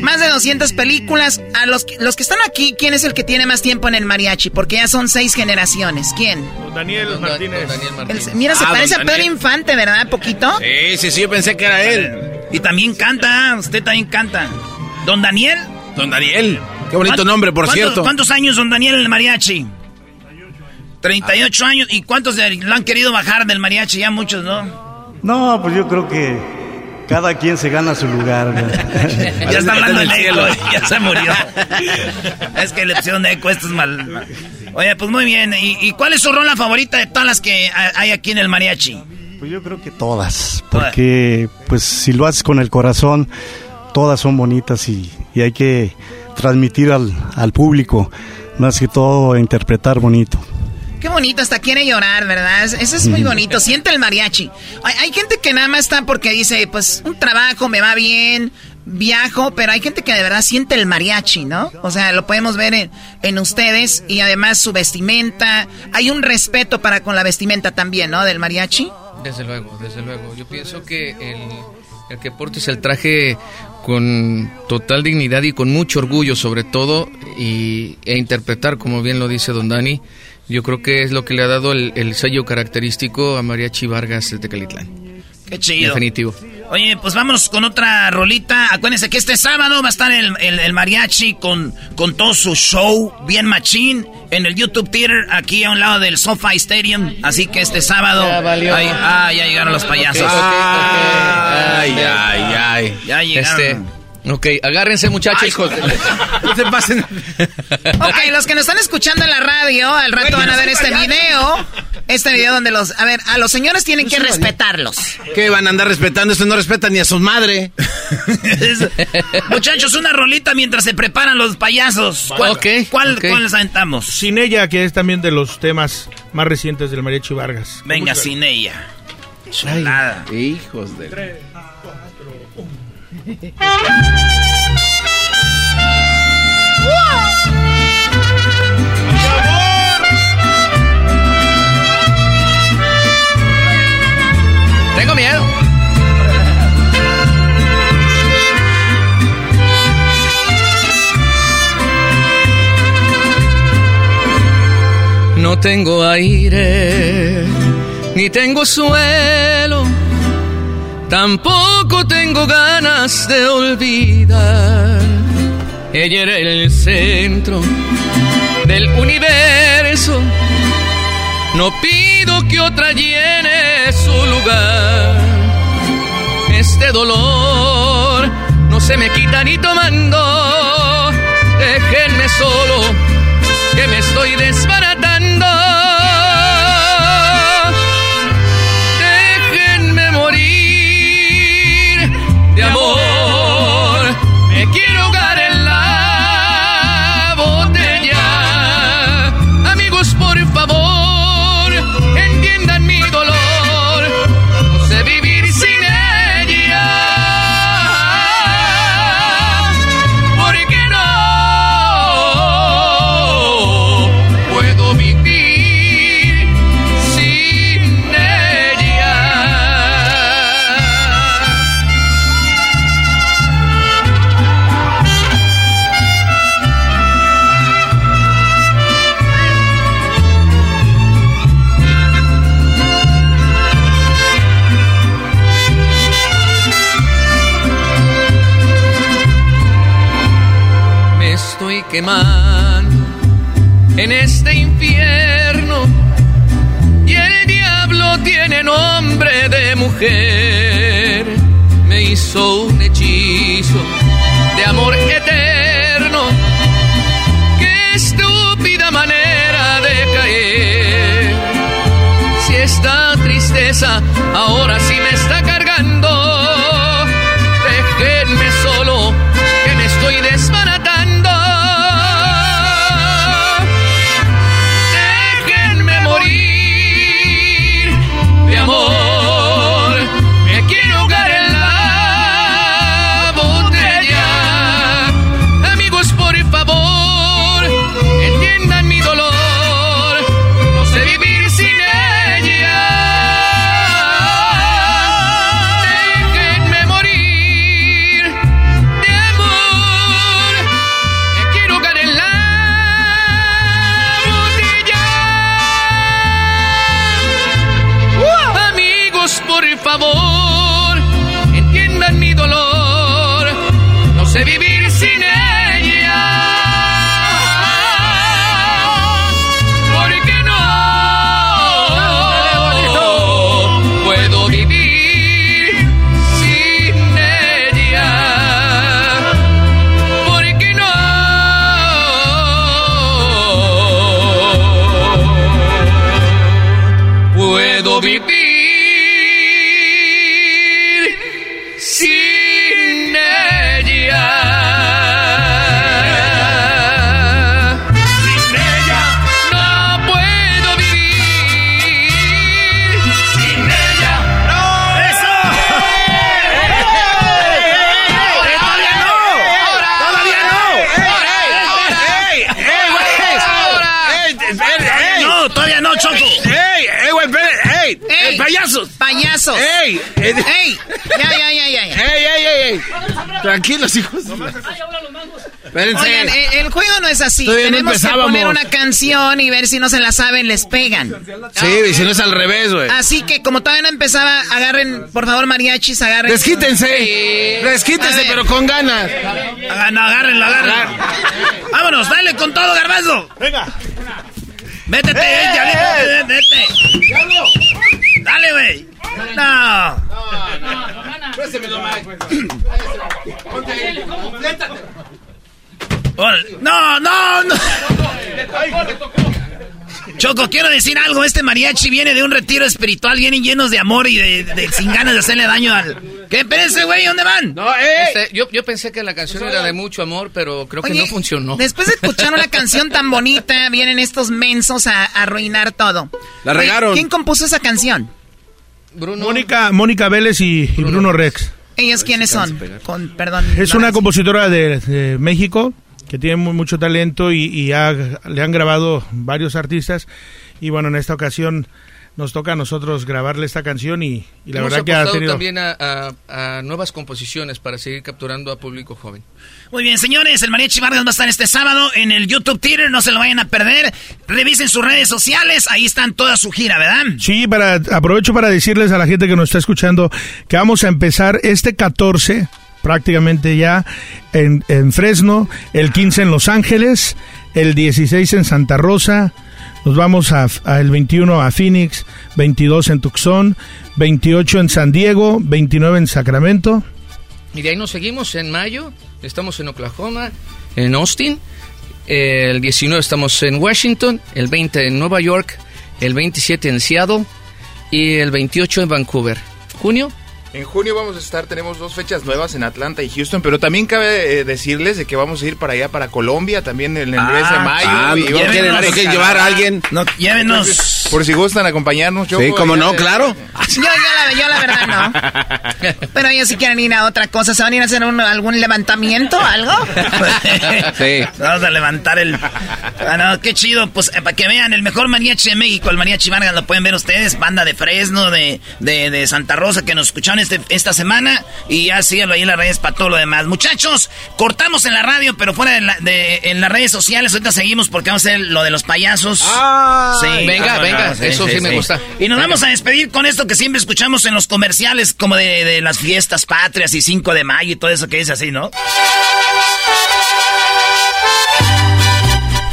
Más de 200 películas. A los, los que están aquí, ¿quién es el que tiene más tiempo en el mariachi? Porque ya son seis generaciones. ¿Quién? Daniel Martínez. mira, se ah, parece a Pedro Infante, ¿verdad? ¿Poquito? Sí, sí, sí, yo pensé que era él. Y también canta, usted también canta. ¿Don Daniel? Don Daniel. Qué bonito nombre, por cierto. ¿Cuántos años don Daniel en el mariachi? 38 años. ¿Y cuántos lo han querido bajar del mariachi? Ya muchos, ¿no? No, pues yo creo que cada quien se gana su lugar. ya está hablando el eco, ya se murió. es que le pusieron eco, esto es mal. Oye, pues muy bien. ¿Y, cuál es su rola favorita de todas las que hay aquí en el mariachi? Pues yo creo que todas, porque pues si lo haces con el corazón, todas son bonitas y, y hay que transmitir al, al público, más que todo interpretar bonito. Qué bonito, hasta quiere llorar, ¿verdad? Eso es muy bonito. Siente el mariachi. Hay, gente que nada más está porque dice, pues un trabajo me va bien, viajo, pero hay gente que de verdad siente el mariachi, ¿no? O sea, lo podemos ver en, en, ustedes y además su vestimenta. Hay un respeto para con la vestimenta también, ¿no? Del mariachi. Desde luego, desde luego. Yo pienso que el, el que portes el traje con total dignidad y con mucho orgullo sobre todo y, e interpretar como bien lo dice don Dani yo creo que es lo que le ha dado el, sello característico a Mariachi Vargas de Calitlán qué chido. Definitivo Oye, pues vamos con otra rolita. Acuérdense que este sábado va a estar el, el, mariachi con, con todo su show bien machín en el YouTube Theater aquí a un lado del SoFi Stadium. Así que este sábado... Ya ah, ya llegaron los payasos. ay, ay, ay. Ya llegaron. Este, Ok, agárrense muchachos. no se pasen. ok, los que nos están escuchando en la radio, al rato van a ver este video. Este video donde los... A ver, a los señores tienen que respetarlos. ¿Qué van a andar respetando? Esto no respetan ni a su madre. Muchachos, una rolita mientras se preparan los payasos. ¿Cuál, ¿cuál, les aventamos? Sin ella, que es también de los temas más recientes del Mariachi Vargas. Venga, sin ella. Chulada. Hijos de... No tengo aire, ni tengo suelo Tampoco tengo ganas de olvidar. Ella era el centro del universo. No pido que otra su lugar. Este dolor no se me quita ni tomando. Déjenme solo que me estoy desbaratando. En este infierno y el diablo tiene nombre de mujer. Me hizo Espérense. Oigan, eh, el juego no es así. Todavía no Tenemos que poner una canción y ver si no se la saben, les pegan. Sí, y si no es al revés, güey. Así que como todavía no empezaba, agarren, por favor, mariachis, agarren. Desquítense. Desquítense, pero con ganas. Ah, no, agárrenlo, agárrenlo. Vámonos, dale con todo, garbanzo. Venga. Métete, eh, vete, vete. Dale, güey. No. Órale. No, no, no. Choco, quiero decir algo. Este mariachi viene de un retiro espiritual. Vienen llenos de amor y de, de- sin ganas de hacerle daño al. ¿Qué? Espérense, güey, ¿dónde van? Este, yo, yo pensé que la canción era de mucho amor, pero creo que no funcionó. Después de escuchar una canción tan bonita, vienen estos mensos a, a arruinar todo. La Oye, regaron. ¿Quién compuso esa canción? Mónica, Mónica Vélez y, y Bruno Rex. ¿Ellos quiénes son? Con, perdón. Es una compositora de, de México que tiene muy- mucho talento y, y ha- le han grabado varios artistas. Y bueno, en esta ocasión nos toca a nosotros grabarle esta canción y, y la Hemos verdad que ha apostado tenido... también a, a- a nuevas composiciones para seguir capturando a público joven. Muy bien, señores, el Mariachi Vargas va a estar este sábado en el YouTube Theater, no se lo vayan a perder. Revisen sus redes sociales, ahí están toda su gira, ¿verdad? Sí, para, aprovecho para decirles a la gente que nos está escuchando que vamos a empezar este 14, prácticamente ya, en, Fresno, el 15 en Los Ángeles, el 16 en Santa Rosa, nos vamos a, a el 21 a Phoenix, 22 en Tucson, 28 en San Diego, 29 en Sacramento. Y de ahí nos seguimos en mayo, estamos en Oklahoma, en Austin, el 19 estamos en Washington, el 20 en Nueva York, el 27 en Seattle y el 28 en Vancouver. ¿Junio? En junio vamos a estar, tenemos dos fechas nuevas en Atlanta y Houston, pero también cabe eh, decirles de que vamos a ir para allá, para Colombia, también en el mes de mayo. ah, y no vamos a quieren Canadá. llevar a alguien. No, llévenos. Entonces, por si gustan acompañarnos. Sí, cómo no, claro. Yo, yo, la, yo la verdad no. Pero ellos si quieren ir a otra cosa, ¿se van a ir a hacer un- algún levantamiento algo? Sí. Vamos a levantar el... Ah, no, qué chido, pues eh, para que vean, el mejor mariachi de México, el mariachi Vargas, lo pueden ver ustedes, banda de Fresno, de, de, de Santa Rosa, que nos escucharon este, esta semana, y ya síganlo ahí en las redes para todo lo demás. Muchachos, cortamos en la radio, pero fuera de, la- de- en las redes sociales, ahorita seguimos porque vamos a hacer lo de los payasos. Venga, venga, eso sí me gusta. Y nos vamos a despedir con esto que siempre escuchamos en los comerciales, como de, de las fiestas patrias y 5 de mayo y todo eso que dice así, ¿no?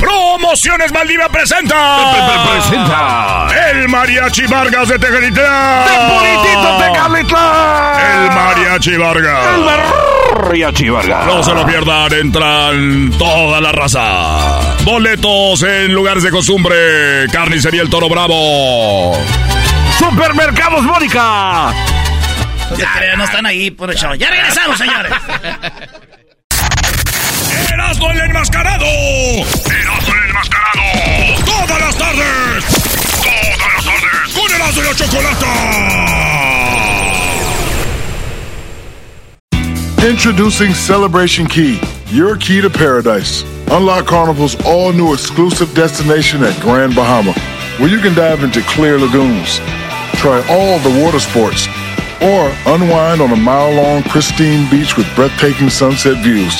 Promociones Maldiva presenta. presenta. El Mariachi Vargas de Tecalitlán. ¡De bonitito Tecalitlán! El Mariachi Vargas. El Mariachi Vargas. No se lo pierdan, entran toda la raza. Boletos en lugares de costumbre. Carnicería El Toro Bravo. Supermercados Mónica. No crean, no están ahí por el show. Ya regresamos, señores. Erasmo el enmascarado. Erasmo el enmascarado. Todas las tardes. Todas las tardes. Con Erasmo y la chocolata. Introducing Celebration Key, your key to paradise. Unlock Carnival's all new exclusive destination at Grand Bahama, where you can dive into clear lagoons, try all the water sports, or unwind on a mile long pristine beach with breathtaking sunset views.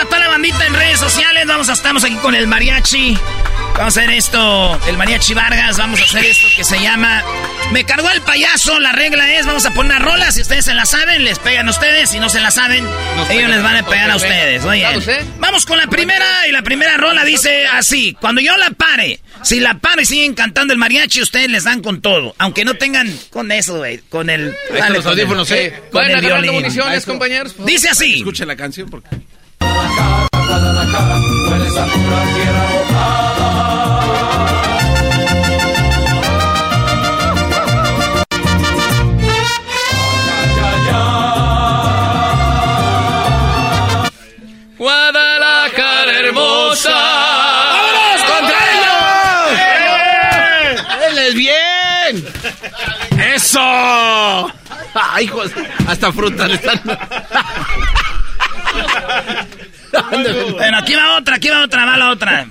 A toda la bandita en redes sociales. Vamos a estamos aquí con el mariachi. Vamos a hacer esto, el mariachi Vargas. Vamos a hacer esto que se llama Me cargó el payaso. La regla es, vamos a poner una rola. Si ustedes se la saben, les pegan a ustedes. Si no se la saben, ellos les van a pegar a ustedes. Oye, vamos con la primera. Y la primera rola dice así: Cuando yo la pare, si la pare y siguen cantando el mariachi, ustedes les dan con todo. Aunque no tengan con eso, güey. Con el. Dale, los audífonos, ¿eh? Con Vayan el agarrando violín. municiones, compañeros. Dice así. Escuchen la canción porque... Guadalajara hermosa. ¡Vámonos contra ellos! ¡Éles bien! ¡Eso! ¡Ay, hijos! Hasta fruta le están... Bueno, aquí va otra, aquí va otra, va la otra.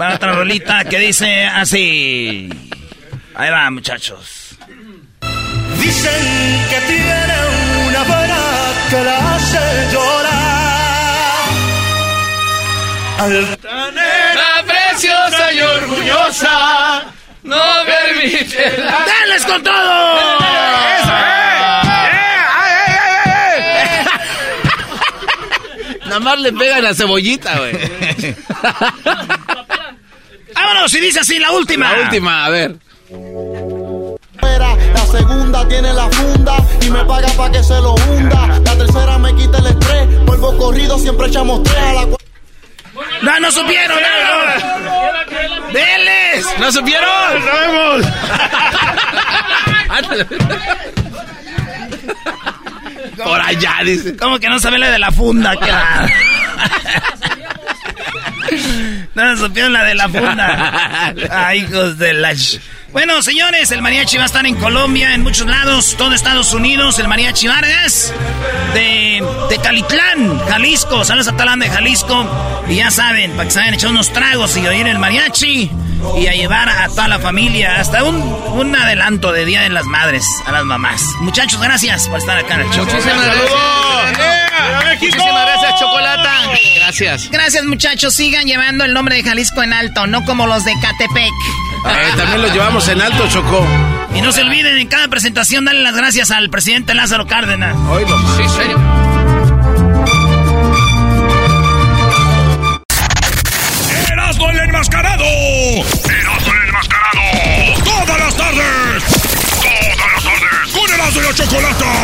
Va otra rolita que dice así. Ahí va, muchachos. Dicen que tiene una pena que la hace llorar. Altanera preciosa y orgullosa, no permite la... ¡Dales con todo! Más le pegan a cebollita, güey. Vámonos, y dice así la última. La última, a ver. La segunda tiene la funda y me paga pa' que se lo hunda. La tercera me quita el estrés. Vuelvo corrido, siempre echamos tres a la No, no supieron, no. ¡Deles! ¿No supieron? Por allá, dice. ¿Cómo que no sabe la de la funda? ¿Qué va? No supieron la de la funda. Ay, hijos de la... Bueno, señores, el mariachi va a estar en Colombia, en muchos lados, todo Estados Unidos, el mariachi Vargas, de, de Calitlán, Jalisco, saludos a Talán de Jalisco, y ya saben, para que se vayan echar unos tragos y oír el mariachi, y a llevar a toda la familia, hasta un, un adelanto de Día de las Madres a las mamás. Muchachos, gracias por estar acá en el show. Muchísimas gracias. Muchísimas gracias, Chocolata. Gracias. Gracias, muchachos. Sigan llevando el nombre de Jalisco en alto, no como los de Catepec. Eh, también lo llevamos en alto, Chocó. Y no se olviden, en cada presentación, darle las gracias al presidente Lázaro Cárdenas. Sí, serio. Erasmo el enmascarado. Erasmo el enmascarado. Todas las tardes. Todas las tardes. Con Erasmo y la chocolata.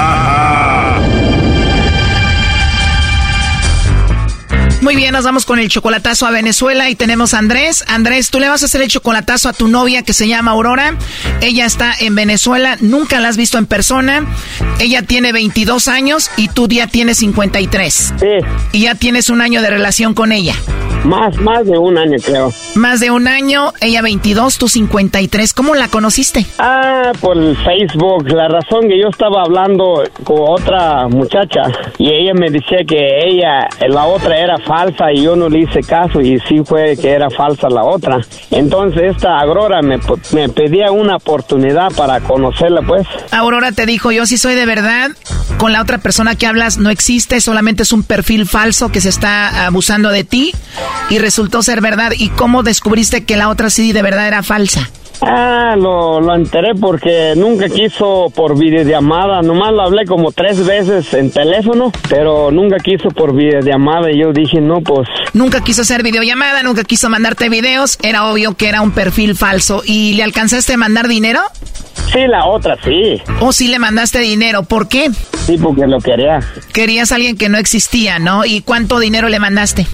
Muy bien, nos vamos con el chocolatazo a Venezuela y tenemos a Andrés. Andrés, tú le vas a hacer el chocolatazo a tu novia que se llama Aurora. Ella está en Venezuela, nunca la has visto en persona. Ella tiene 22 años y tú ya tienes 53. Sí. Y ya tienes un año de relación con ella. Más, más de un año creo. Más de un año, ella 22, tú 53. ¿Cómo la conociste? Ah, por Facebook. La razón que yo estaba hablando con otra muchacha y ella me decía que ella, la otra era falsa y yo no le hice caso y sí fue que era falsa la otra. Entonces esta Aurora me, me pedía una oportunidad para conocerla pues. Aurora te dijo, yo sí soy de verdad, con la otra persona que hablas no existe, solamente es un perfil falso que se está abusando de ti y resultó ser verdad. ¿Y cómo descubriste que la otra sí de verdad era falsa? Ah, lo, lo enteré porque nunca quiso por videollamada. Nomás lo hablé como tres veces en teléfono, pero nunca quiso por videollamada. Y yo dije, no, pues. Nunca quiso hacer videollamada, nunca quiso mandarte videos. Era obvio que era un perfil falso. ¿Y le alcanzaste a mandar dinero? Sí, la otra sí. ¿O sí le mandaste dinero? ¿Por qué? Sí, porque lo quería. Querías a alguien que no existía, ¿no? ¿Y cuánto dinero le mandaste?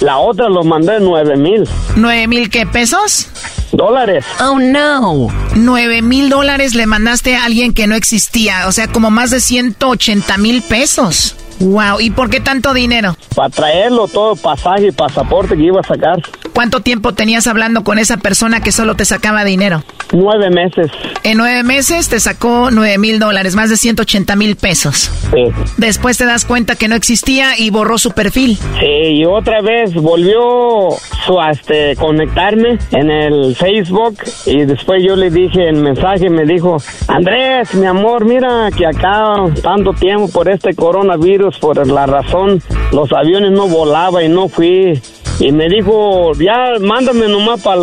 La otra lo mandé nueve mil. ¿Nueve mil qué pesos? Dólares. Oh, no. Nueve mil dólares le mandaste a alguien que no existía. O sea, como más de 180 mil pesos. Wow, ¿y por qué tanto dinero? Para traerlo todo, pasaje y pasaporte que iba a sacar. ¿Cuánto tiempo tenías hablando con esa persona que solo te sacaba dinero? Nueve meses. En nueve meses te sacó nueve mil dólares, más de 180 mil pesos. Sí. Después te das cuenta que no existía y borró su perfil. Sí, y otra vez volvió su, a este, conectarme en el Facebook y después yo le dije en mensaje, me dijo, Andrés, mi amor, mira que acá tanto tiempo por este coronavirus, por la razón, los aviones no volaban y no fui. Y me dijo, ya mándame nomás para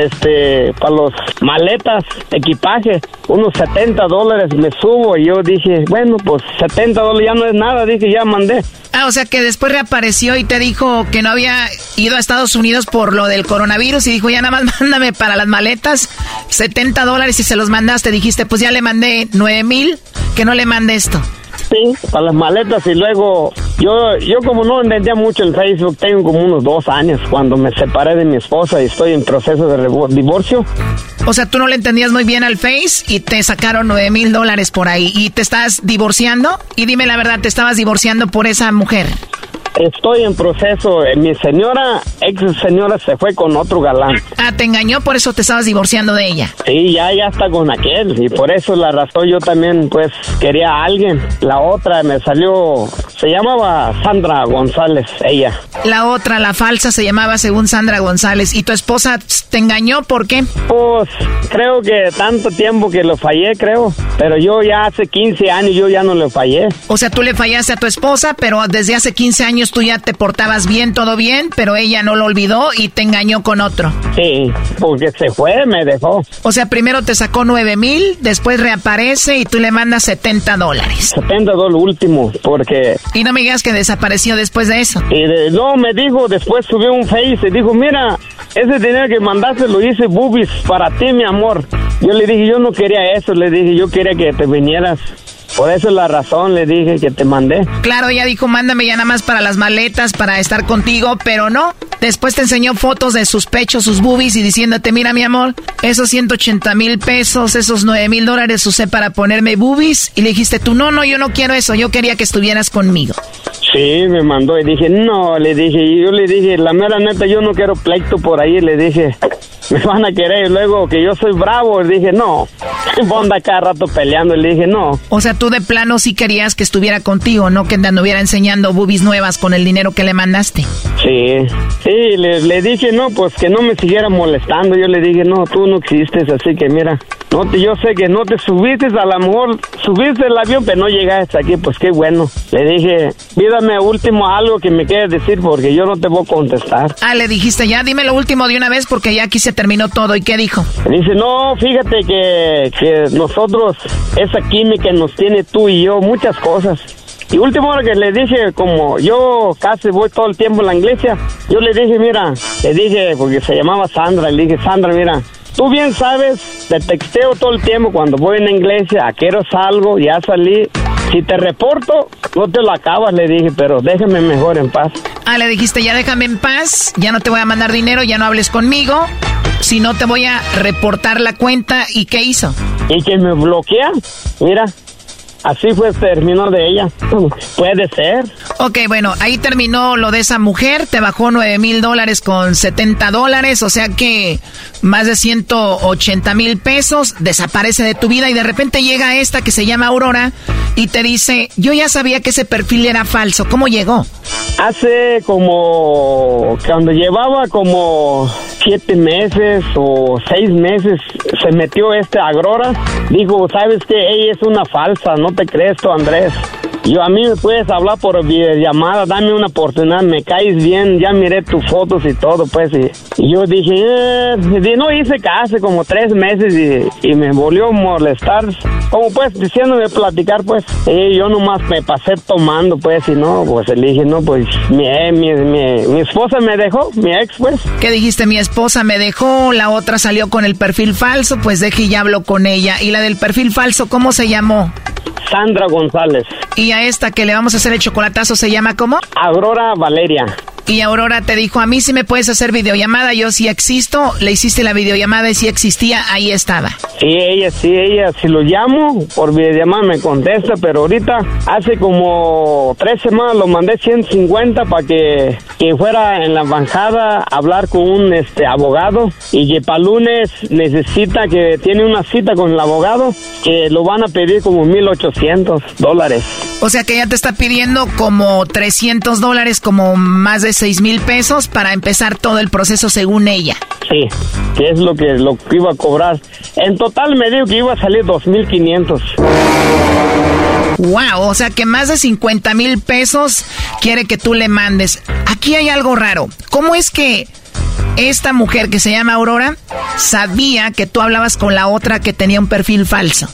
este, para los maletas, equipaje, unos 70 dólares me subo. Y yo dije, bueno, pues 70 dólares ya no es nada, dije, ya mandé. Ah, o sea que después reapareció y te dijo que no había ido a Estados Unidos por lo del coronavirus y dijo, ya nada más mándame para las maletas 70 dólares y se los mandaste. Dijiste, pues ya le mandé 9 mil, que no le mande esto. Sí, para las maletas y luego yo yo como no entendía mucho el Facebook, tengo como unos dos años cuando me separé de mi esposa y estoy en proceso de divorcio. O sea, tú no le entendías muy bien al Face y te sacaron nueve mil dólares por ahí y te estás divorciando. Y dime la verdad, ¿te estabas divorciando por esa mujer? Estoy en proceso. Eh, Mi señora, ex señora, se fue con otro galán. Ah, te engañó, por eso te estabas divorciando de ella. Sí, ya, ya está con aquel. Y por eso la razón yo también, pues, quería a alguien. La otra me salió, se llamaba Sandra González, ella. La otra, la falsa, se llamaba según Sandra González. ¿Y tu esposa te engañó? ¿Por qué? Pues, creo que tanto tiempo que lo fallé, creo. Pero yo ya hace 15 años, yo ya no le fallé. O sea, tú le fallaste a tu esposa, pero desde hace 15 años tú ya te portabas bien, todo bien, pero ella no lo olvidó y te engañó con otro. Sí, porque se fue, me dejó. O sea, primero te sacó 9 mil, después reaparece y tú le mandas 70 dólares. 70 dólares último, porque... Y no me digas que desapareció después de eso. Y de- no, me dijo, después subió un face y dijo, mira, ese dinero que mandaste lo hice boobies para ti, mi amor. Yo le dije, yo no quería eso, le dije, yo quería que te vinieras. Por eso es la razón, le dije que te mandé. Claro, ella dijo, mándame ya nada más para las maletas, para estar contigo, pero no. Después te enseñó fotos de sus pechos, sus boobies y diciéndote, mira mi amor, esos 180 mil pesos, esos 9 mil dólares usé para ponerme boobies. Y le dijiste tú, no, no, yo no quiero eso, yo quería que estuvieras conmigo. Sí, me mandó y dije, no, le dije, y yo le dije, la mera neta, yo no quiero pleito por ahí, le dije, me van a querer, y luego que yo soy bravo, le dije, no, anda cada rato peleando, le dije, no. O sea, tú de plano sí querías que estuviera contigo, no que te anduviera enseñando boobies nuevas con el dinero que le mandaste. Sí, sí, le, le dije, no, pues que no me siguiera molestando, yo le dije, no, tú no existes, así que mira, no te, yo sé que no te subiste, a lo mejor subiste el avión, pero no llegaste aquí, pues qué bueno. Le dije, pídame último algo que me quieras decir, porque yo no te voy a contestar. Ah, le dijiste ya, dime lo último de una vez porque ya aquí se terminó todo. ¿Y qué dijo? Dice, no, fíjate que, que nosotros, esa química nos tiene tú y yo, muchas cosas. Y última hora que le dije, como yo casi voy todo el tiempo en la iglesia, yo le dije, mira, le dije, porque se llamaba Sandra, le dije, Sandra, mira, tú bien sabes, te texteo todo el tiempo cuando voy en la iglesia, a qué hora salgo, ya salí. Si te reporto, no te lo acabas, le dije, pero déjame mejor en paz. Ah, le dijiste, ya déjame en paz, ya no te voy a mandar dinero, ya no hables conmigo, si no te voy a reportar la cuenta. ¿Y qué hizo? Y que me bloquea, mira, Así fue, terminó de ella. Puede ser. Ok, bueno, ahí terminó lo de esa mujer. Te bajó 9 mil dólares con 70 dólares. O sea que más de 180 mil pesos. Desaparece de tu vida y de repente llega esta que se llama Aurora y te dice, yo ya sabía que ese perfil era falso. ¿Cómo llegó? Hace como, cuando llevaba como siete meses o seis meses, se metió este Aurora. Dijo, sabes que ella es una falsa, no te crees tú, Andrés. Yo a mí me puedes hablar por videollamada, dame una oportunidad, me caes bien, ya miré tus fotos y todo, pues. Y, yo dije, eh, no hice casi como tres meses y, me volvió a molestar, como pues diciéndome platicar, pues. Y yo nomás me pasé tomando, pues, y no, pues le dije, no, pues mi, mi, mi, mi esposa me dejó, mi ex, pues. ¿Qué dijiste? Mi esposa me dejó, la otra salió con el perfil falso, pues deje y ya hablo con ella. ¿Y la del perfil falso, cómo se llamó? Sandra González. ¿Y esta que le vamos a hacer el chocolatazo se llama cómo? Aurora Valeria. Y Aurora te dijo, a mí si me puedes hacer videollamada, yo sí existo, le hiciste la videollamada y si existía, ahí estaba. Sí, ella, sí, ella, si lo llamo por videollamada me contesta, pero ahorita hace como tres semanas lo mandé 150 para que, que fuera en la embajada a hablar con un este abogado y que para lunes necesita que tiene una cita con el abogado que lo van a pedir como 1800 dólares. O sea que ya te está pidiendo como 300 dólares, como más de 6 mil pesos para empezar todo el proceso según ella. Sí, que es lo que, lo que iba a cobrar. En total me dijo que iba a salir 2.500. Wow, o sea que más de 50 mil pesos quiere que tú le mandes. Aquí hay algo raro. ¿Cómo es que esta mujer que se llama Aurora sabía que tú hablabas con la otra que tenía un perfil falso?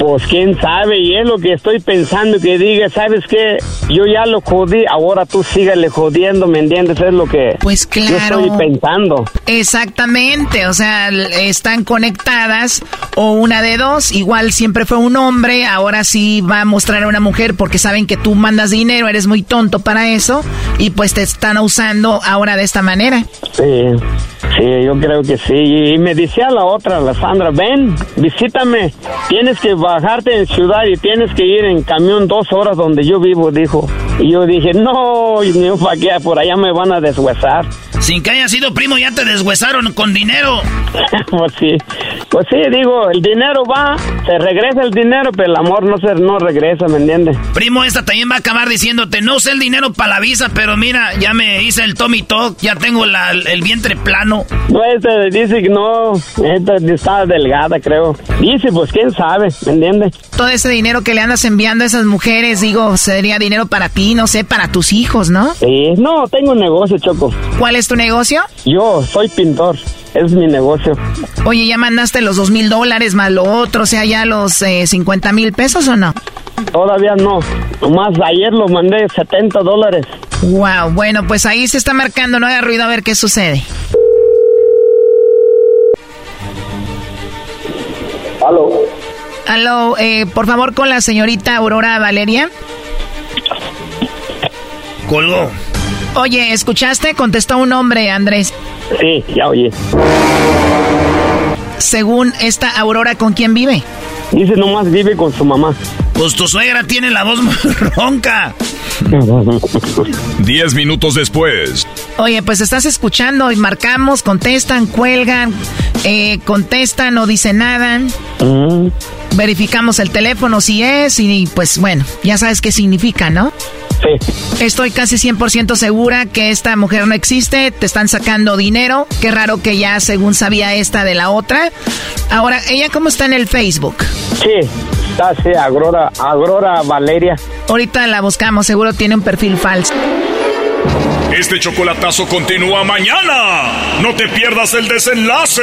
Pues quién sabe, y es lo que estoy pensando que diga, ¿sabes qué? Yo ya lo jodí, ahora tú sígale jodiendo, ¿me entiendes? Es lo que pues claro. yo estoy pensando. Exactamente, o sea, están conectadas o una de dos, igual siempre fue un hombre, ahora sí va a mostrar a una mujer porque saben que tú mandas dinero, eres muy tonto para eso y pues te están usando ahora de esta manera. Sí, sí, yo creo que sí. Y me decía la otra, la Sandra, ven, visítame, tienes que bajarte en ciudad y tienes que ir en camión dos horas donde yo vivo, dijo. Y yo dije, no, ni para qué, por allá me van a deshuesar. Sin que haya sido primo, ya te deshuesaron con dinero. pues sí, pues sí, digo, el dinero va, se regresa el dinero, pero el amor no se no regresa, ¿me entiendes? Primo, esta también va a acabar diciéndote, no sé el dinero para la visa, pero mira, ya me hice el Tommy Talk, ya tengo la, el vientre plano. No, esta dice que no, esta está delgada, creo. Dice, pues quién sabe, ¿me entiendes? Todo ese dinero que le andas enviando a esas mujeres, digo, sería dinero para ti, no sé, para tus hijos, ¿no? Sí, no, tengo un negocio, Choco. ¿Cuál es tu negocio? Yo soy pintor, es mi negocio. Oye, ¿ya mandaste los dos mil dólares más lo otro, o sea, ya los eh, 50 mil pesos o no? Todavía no, nomás ayer lo mandé 70 dólares. Wow, bueno, pues ahí se está marcando, no haga ruido a ver qué sucede. Aló. Aló, eh, por favor con la señorita Aurora Valeria. Colgó. Oye, ¿escuchaste? Contestó un hombre, Andrés. Sí, ya oye. Según esta Aurora, ¿con quién vive? Dice nomás vive con su mamá. Pues tu suegra tiene la voz ronca. Diez minutos después. Oye, pues estás escuchando y marcamos, contestan, cuelgan, eh, contestan, no dicen nada. Verificamos el teléfono si es y pues bueno, ya sabes qué significa, ¿no? Sí. Estoy casi 100% segura que esta mujer no existe, te están sacando dinero. Qué raro que ya según sabía esta de la otra. Ahora, ¿ella cómo está en el Facebook? Sí, está así, Agrora, Agrora Valeria. Ahorita la buscamos, seguro tiene un perfil falso. Este chocolatazo continúa mañana. No te pierdas el desenlace.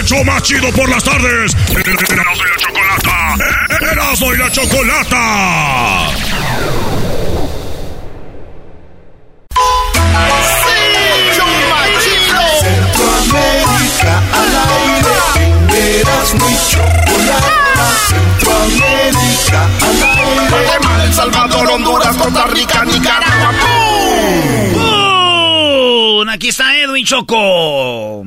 ¡Hecho más chido por las tardes! ¡Erasmo y la chocolata! ¡Erasmo y la chocolata! Chocolata. El Honduras, Costa Rica, Nicaragua. Aquí está Edwin Choco.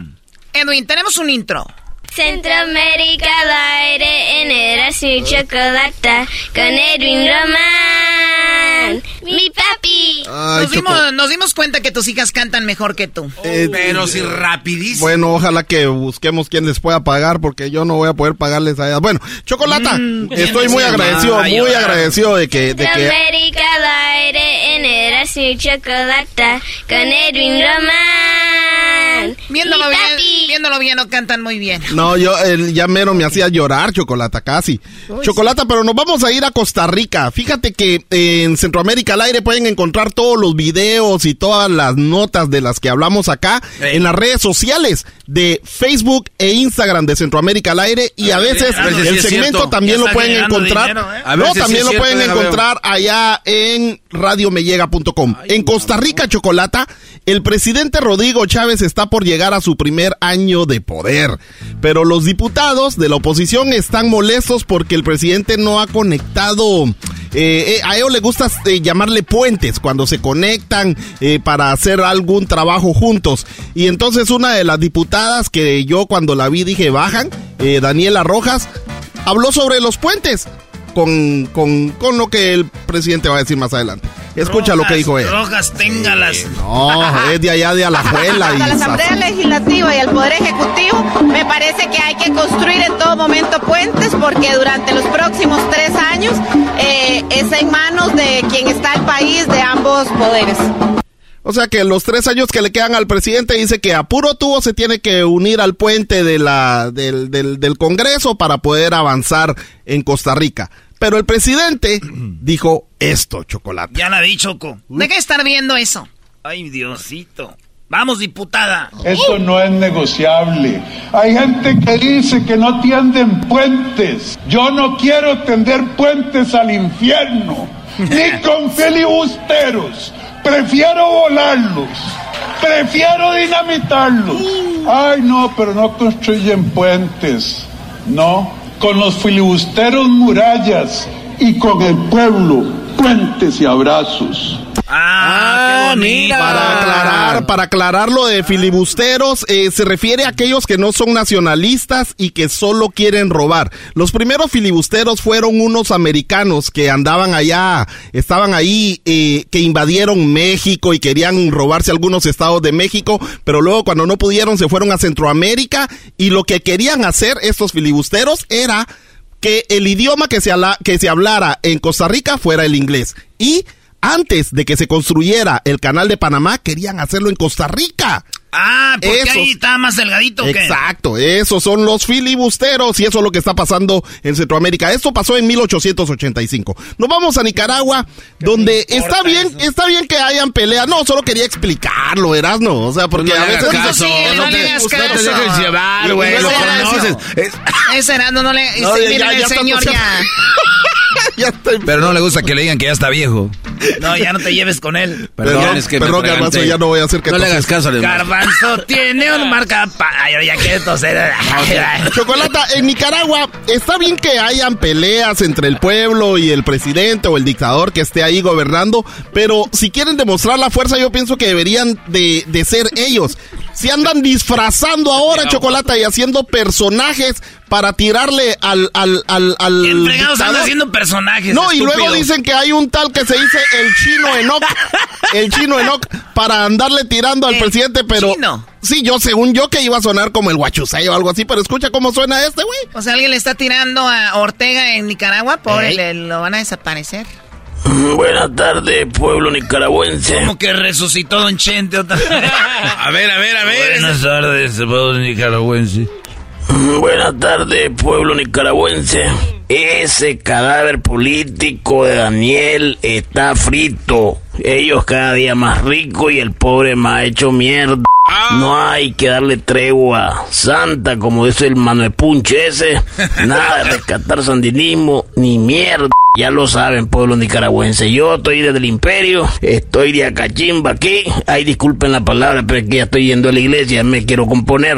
Edwin, tenemos un intro. Centroamérica al aire en Erasmo y Chocolata con Edwin Román, mi papi. Nos dimos, nos dimos cuenta que tus hijas cantan mejor que tú. Eh, pero si rapidísimo. Bueno, ojalá que busquemos quién les pueda pagar porque yo no voy a poder pagarles a ellas. Bueno, Chocolata, Mm, estoy muy agradecido, ay, muy ay. agradecido de que, de que Centroamérica al aire en Erasmo y Chocolata con Edwin Román, Viéndolo bien, viéndolo bien, no cantan muy bien. No, yo el ya mero me hacía llorar, Chocolata, casi. Chocolata, pero nos vamos a ir a Costa Rica. Fíjate que eh, en Centroamérica al aire pueden encontrar todos los videos y todas las notas de las que hablamos acá en las redes sociales de Facebook e Instagram de Centroamérica al aire y a veces a ver si el segmento cierto. también lo pueden encontrar. dinero, ¿eh? No, si también lo cierto, pueden encontrar allá en radiomellega.com. En Costa Rica, Chocolata, el presidente Rodrigo Chávez está por llegar a su primer año de poder. Pero los diputados de la oposición están molestos porque el presidente no ha conectado. eh, eh, a ellos les gusta eh, llamarle puentes cuando se conectan para hacer algún trabajo juntos. Y entonces una de las diputadas que yo cuando la vi dije bajan, Daniela Rojas, habló sobre los puentes con, con, con lo que el presidente va a decir más adelante. Escucha lo que dijo él. Rojas, téngalas. No, es de allá de Alajuela. a la Asamblea Legislativa y al Poder Ejecutivo, me parece que hay que construir en todo momento puentes porque durante los próximos tres años eh, es en manos de quien está el país de ambos poderes. O sea que los tres años que le quedan al presidente dice que a puro tubo se tiene que unir al puente de la, del, del, del Congreso para poder avanzar en Costa Rica. Pero el presidente dijo esto, chocolate. Ya la vi, Choco. Deja de estar viendo eso. Ay, Diosito. Vamos, diputada. Eso no es negociable. Hay gente que dice que no tienden puentes. Yo no quiero tender puentes al infierno, ni con filibusteros. Prefiero volarlos. Prefiero dinamitarlos. Ay, no, pero no construyen puentes. No, con los filibusteros murallas y con el pueblo puentes y abrazos. Ah, qué bonito. Para aclarar, para aclarar lo de filibusteros, eh, se refiere a aquellos que no son nacionalistas y que solo quieren robar. Los primeros filibusteros fueron unos americanos que andaban allá, estaban ahí, eh, que invadieron México y querían robarse algunos estados de México, pero luego cuando no pudieron se fueron a Centroamérica y lo que querían hacer estos filibusteros era que el idioma que se, habla- que se hablara en Costa Rica fuera el inglés. Y antes de que se construyera el canal de Panamá, querían hacerlo en Costa Rica. Ah, porque Esos- ahí está más delgadito, ¿o ¿qué? Exacto, esos son los filibusteros y eso es lo que está pasando en Centroamérica. Esto pasó en 1885. Nos vamos a Nicaragua, donde está bien, está bien que hayan peleas. No, solo quería explicarlo, Erasno. O sea, porque No a veces caso, Sí, no no te- no te dejes llevar, güey, lo. Ese no, no le... No, sí, ya- mira, ya el está señor pasando. ya... Pero no le gusta que le digan que ya está viejo. No, ya no te lleves con él. Perdón, es que me perdón, Garbanzo, atraganté. ya no voy a hacer que No le hagas caso, Alemán. Garbanzo tiene un marca... Ay, ya quiere toser. Chocolata, en Nicaragua está bien que hayan peleas entre el pueblo y el presidente o el dictador que esté ahí gobernando, pero si quieren demostrar la fuerza, yo pienso que deberían de, de ser ellos. Si andan disfrazando ahora Chocolata y haciendo personajes para tirarle al, al, al, al ¿Quién fregados anda dictador. haciendo personajes? No, y luego dicen que hay un tal que se dice el chino Enoch, el chino Enoch, para andarle tirando al El presidente, pero... chino. Sí, yo según yo que iba a sonar como el guachusay o algo así, pero escucha cómo suena este, güey. O sea, alguien le está tirando a Ortega en Nicaragua, pobre, le- lo van a desaparecer. Buenas tardes, pueblo nicaragüense. Como que resucitó Don Chente otra vez. A ver, a ver, a ver. Buenas tardes, pueblo nicaragüense. Buenas tardes, pueblo nicaragüense. Ese cadáver político de Daniel está frito. Ellos cada día más ricos y el pobre más hecho mierda. No hay que darle tregua santa como dice el Manuel Punche ese. Nada de rescatar sandinismo ni mierda. Ya lo saben, pueblo nicaragüense. Yo estoy desde el imperio, estoy de acachimba aquí. Ay, disculpen la palabra, pero es que ya estoy yendo a la iglesia, me quiero componer.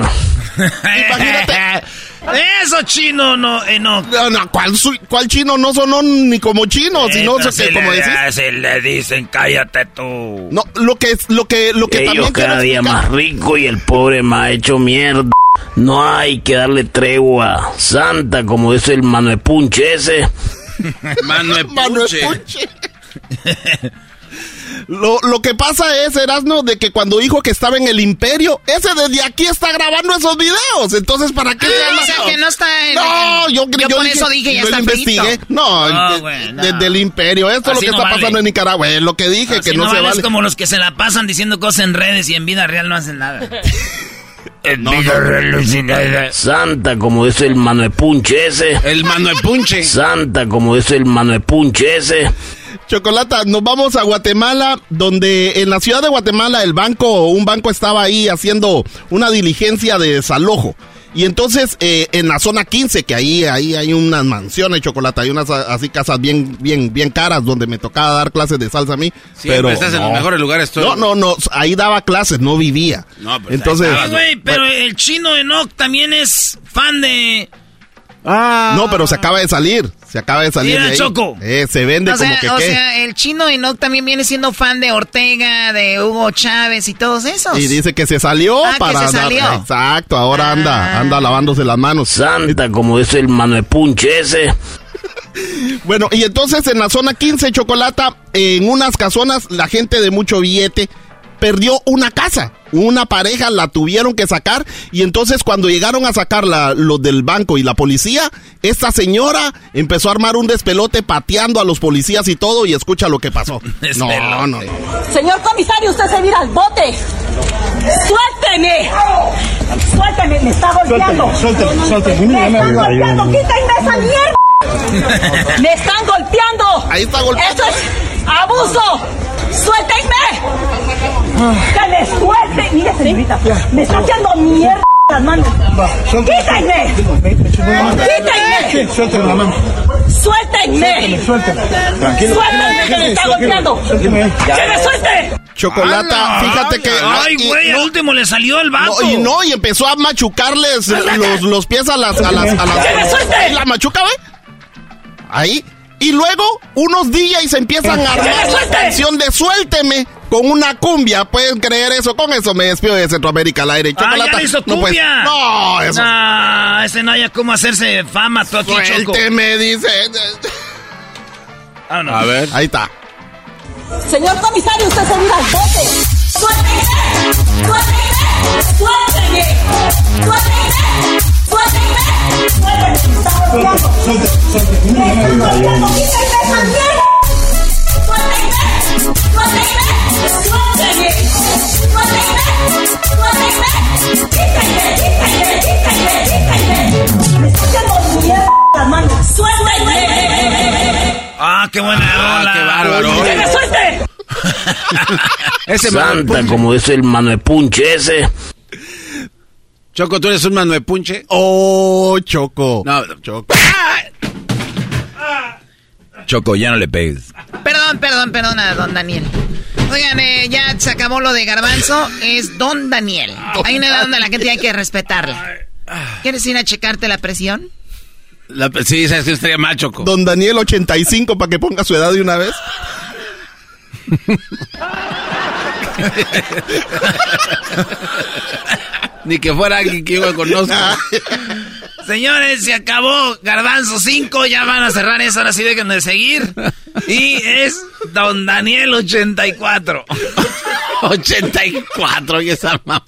Eso chino no, eh, no. No, no, ¿cuál, su- cuál chino no sonó ni como chino, sino Esta sé que se como le- decís. se le dicen, cállate tú. No, lo que es, lo que, lo que Ellos también cada día explicar- más rico y el pobre más hecho mierda. No hay que darle tregua santa como dice el Manuel Punche ese. Manuel Manuel Puche. Lo, lo que pasa es, Erasmo, de que cuando dijo que estaba en el imperio, ese desde aquí está grabando esos videos. Entonces, ¿para qué? Ah, o sea, que no está en- No, en- yo, yo por eso dije, ya yo está lo investigué. No, No, de- güey, no. desde el imperio. Esto es lo que no está vale. pasando en Nicaragua. Es lo que dije, Así que no, no se vale. como los que se la pasan diciendo cosas en redes y en vida real no hacen nada. Santa como dice el Manuel Punche ese. El Manuel Punche. Santa como dice el Manuel Punche ese. Chocolata, nos vamos a Guatemala, donde en la ciudad de Guatemala el banco, un banco estaba ahí haciendo una diligencia de desalojo. Y entonces eh, en la zona 15, que ahí, ahí hay unas mansiones, Chocolata, hay unas así casas bien, bien, bien caras donde me tocaba dar clases de salsa a mí. Pero estás en no. los mejores lugares tú. No, no, no, ahí daba clases, no vivía. No, pues, entonces, estabas, güey, pero el chino Enoch también es fan de... no, pero se acaba de salir, se acaba de salir Mira, de ahí. Choco. Eh, se vende O sea, como que o qué. sea, el chino Enoch también viene siendo fan de Ortega, de Hugo Chávez y todos esos. Y dice que se salió Ah, que para se dar- salió. Ah. Exacto, ahora anda, anda lavándose las manos. Santa como dice el Manuel Punche ese. Bueno, y entonces en la zona 15 Chocolata, en unas casonas, la gente de mucho billete perdió una casa. Una pareja la tuvieron que sacar y entonces cuando llegaron a sacarla los del banco y la policía, esta señora empezó a armar un despelote pateando a los policías y todo y escucha lo que pasó. No, no, no. Señor comisario, usted se mira al bote. ¡Suélteme! ¡Suélteme! ¡Me está golpeando! Suélteme, suélteme. ¡Me están golpeando! ¡Quítenme esa mierda! ¡Me están golpeando! Ahí está golpeando. ¡Eso es abuso! ¡Suéltenme! ¡Que me suelte! Mire, señorita, me está haciendo mierda las manos. ¡Quítenme! ¡Quítenme! Suélteme la mano. ¡Suéltenme! Suélteme. Tranquilo. ¡Suéltenme que me está golpeando! Suélteme. ¡Que me suelte! Chocolata, fíjate que... Ay, güey, al no, último le salió el vato. no, y no, y empezó a machucarles los, los pies a las... A las, a las ¡Que me suelte! La machuca, güey. Ahí. Y luego unos DJs empiezan a ¡Que me armar la canción de Suélteme con una cumbia. ¿Pueden creer eso? Con eso me despido de Centroamérica al aire. Ah, ya hizo no, pues, cumbia. no, eso. No, ese no haya cómo hacerse fama, tú aquí, Choco. Suélteme, dice. Ah, no. A ver. Ahí está. Señor comisario, usted se mira al bote. ¡Suélteme! ¡Suélteme! ¡Suélteme! ¡Suélteme! Ah, qué buena rola. qué bárbaro. ¡Que me suelte! Ese Santa como dice el Manuel Punche ese. Choco, ¿tú eres un Manuel Punche? Oh, Choco. No, Choco. Choco, ya no le pegues. Perdón, perdón, perdona, don Daniel. Oigan, eh, ya se acabó lo de Garbanzo, es don Daniel. Hay una edad donde la gente hay que respetarla. ¿Quieres ir a checarte la presión? La- sí, sabes que estaría mal, Choco. Don Daniel 85 para que ponga su edad de una vez. Ni que fuera alguien que yo conozco. Señores, se acabó Garbanzo 5, ya van a cerrar eso, ahora sí dejen de seguir. Y es Don Daniel 84. 84, y esa mamá.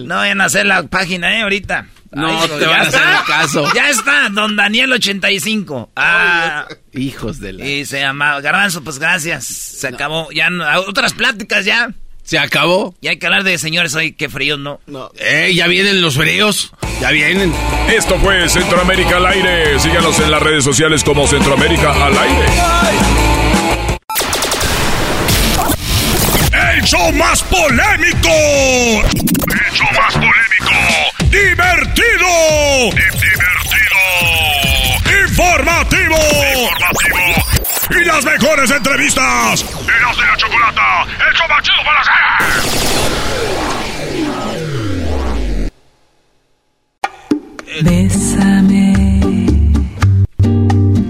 No vayan a hacer la página, ¿eh? Ahorita. No te van a hacer el caso. Ya está, don Daniel 85. Ah, Hijos de la... y se llama Garbanzo, pues gracias. Se acabó. Ya no- otras pláticas ya. ¿Se acabó? Y hay que hablar de señores hoy, qué frío, ¿no? Eh, ya vienen los fríos. Ya vienen. Esto fue Centroamérica al aire. Síganos en las redes sociales como Centroamérica al aire. El show más polémico. El show más polémico. Divertido. Divertido. Informativo. Informativo. Y las mejores entrevistas. Eras de la chocolata. El show más chido para hacer. Bésame,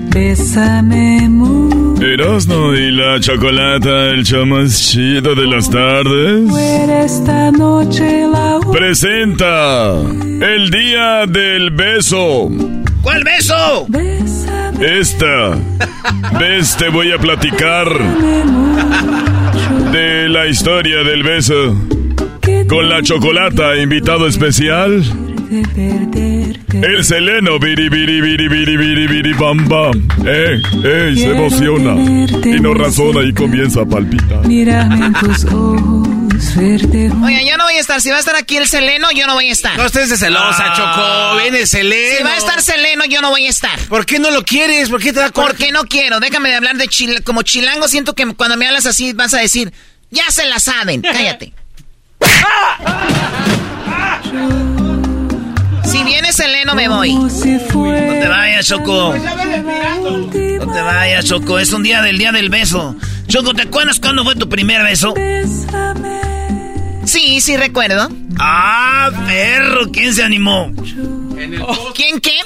bésame mucho. Erasno y la chocolata, el show más chido de las tardes. Esta noche la Presenta el día del beso. ¿Cuál beso? Esta vez te voy a platicar de la historia del beso. Con la chocolata, invitado especial. El seleno, biri biri biri biri biri biri bam bam. Eh, eh, se emociona. Y no razona y comienza a palpitar. Mírame en tus ojos, verte Oiga, yo no voy a estar. Si va a estar aquí el Seleno, yo no voy a estar. No estés de celosa, Choco. Viene Seleno. Si va a estar Seleno, yo no voy a estar. ¿Por qué no lo quieres? ¿Por qué te da Porque no quiero. Déjame de hablar de chil como chilango. Siento que cuando me hablas así vas a decir, ya se la saben. Cállate. Si viene Seleno, me voy. No te vayas, Choco. No te vayas, Choco. Es un día del día del beso. Choco, ¿te acuerdas cuándo fue tu primer beso? Sí, sí recuerdo. Ah, perro. ¿Quién se animó? ¿Quién qué?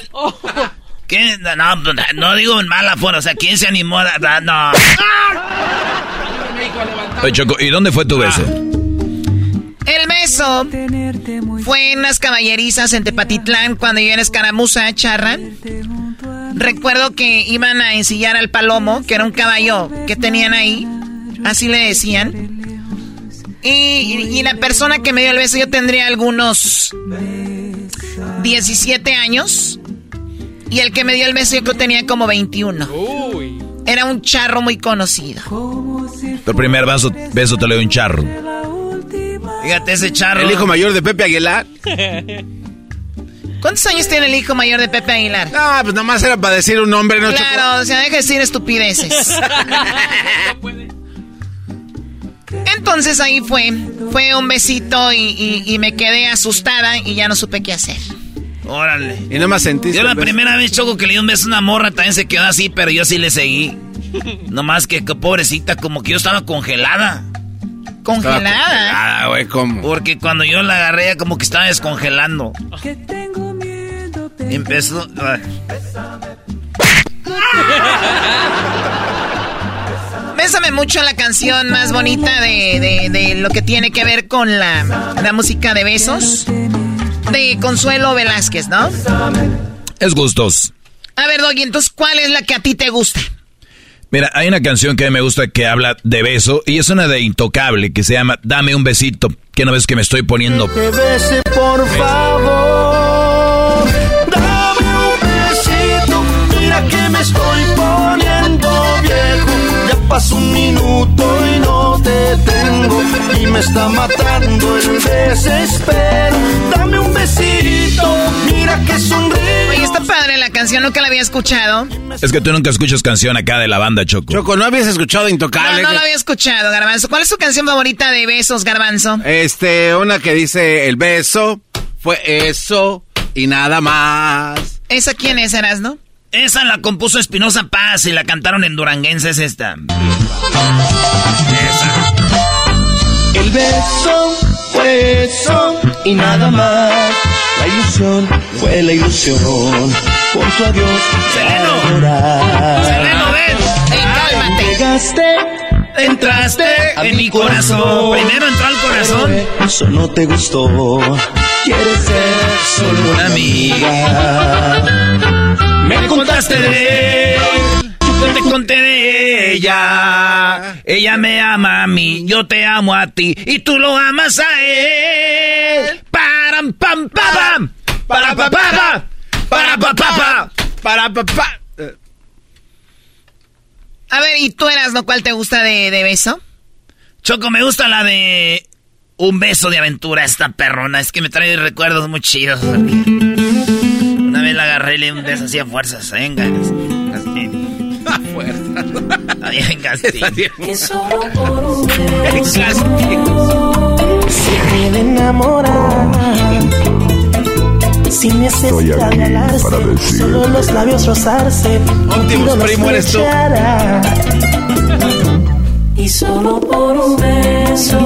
¿Quién? No, no, no digo en mala forma. O sea, ¿quién se animó? a- No. Oye, Choco, ¿y dónde fue tu beso? El beso fue en unas caballerizas en Tepatitlán cuando yo era escaramuza, charra. Recuerdo que iban a ensillar al palomo, que era un caballo que tenían ahí. Así le decían. Y, y- y la persona que me dio el beso, yo tendría algunos 17 años. Y el que me dio el beso, yo creo que tenía como 21. Era un charro muy conocido. Tu primer beso, beso te lo dio un charro. Fíjate ese charro. El hijo mayor de Pepe Aguilar. ¿Cuántos años tiene el hijo mayor de Pepe Aguilar? Ah, pues nomás era para decir un nombre, ¿no? Claro, o sea, deja de decir estupideces. Entonces ahí fue, fue un besito y, y- y me quedé asustada y ya no supe qué hacer. Órale. Y nomás sentiste. Yo la beso. primera vez, Choco, que le di un beso a una morra, también se quedó así, pero yo sí le seguí. Nomás que, que pobrecita, como que yo estaba congelada. ¿Congelada? Ah, güey, ¿cómo? Porque cuando yo la agarré, como que estaba descongelando. Y empezó. Bésame mucho la canción más bonita de, de- de lo que tiene que ver con la, la música de besos. De Consuelo Velázquez, ¿no? Es gustos. A ver, Doggy, entonces, ¿cuál es la que a ti te gusta? Mira, hay una canción que me gusta que habla de beso y es una de Intocable que se llama Dame un besito. Que no ves que me estoy poniendo. te bese, por favor. Dame un besito, mira que me estoy poniendo viejo. Ya pasó un minuto y no te tengo. Y me está matando el desespero. Dame un besito, que sonríe. Oye, está padre la canción, nunca la había escuchado. Es que tú nunca escuchas canción acá de la banda, Choco. Choco, ¿no habías escuchado No, Intocable? no la había escuchado, Garbanzo. ¿Cuál es tu canción favorita de besos, Garbanzo? Este, una que dice el beso fue eso y nada más. ¿Esa quién es, Erasno? Esa la compuso Espinosa Paz y la cantaron en Duranguense, es esta. El beso fue eso y nada más. Ilusión fue la ilusión. Por tu adiós. Seleno. Seleno, ven. Ey, cálmate. Llegaste, Entraste en mi corazón. Primero entró al corazón. Eso no te gustó. Quieres ser solo una amiga. Me contaste de él. Que te ella. Ella me ama a mí, yo te amo a ti y tú lo amas a él. Param, pam, pam, pam. Para, pa, pa, pa. Para, pa, pa, pa. Para, pa, pa. A ver, ¿y tú eras lo cual te gusta de, de beso? Choco, me gusta la de un beso de aventura, esta perrona. Es que me trae recuerdos muy chidos. Una vez la agarré y le di un beso así a fuerzas. Venga, Gastín. A fuerzas. Está bien, Gastín. se puede enamorar. Sin necesidad de hablarse, solo los labios rozarse. Optimus Primo eres tú. Y solo por un beso,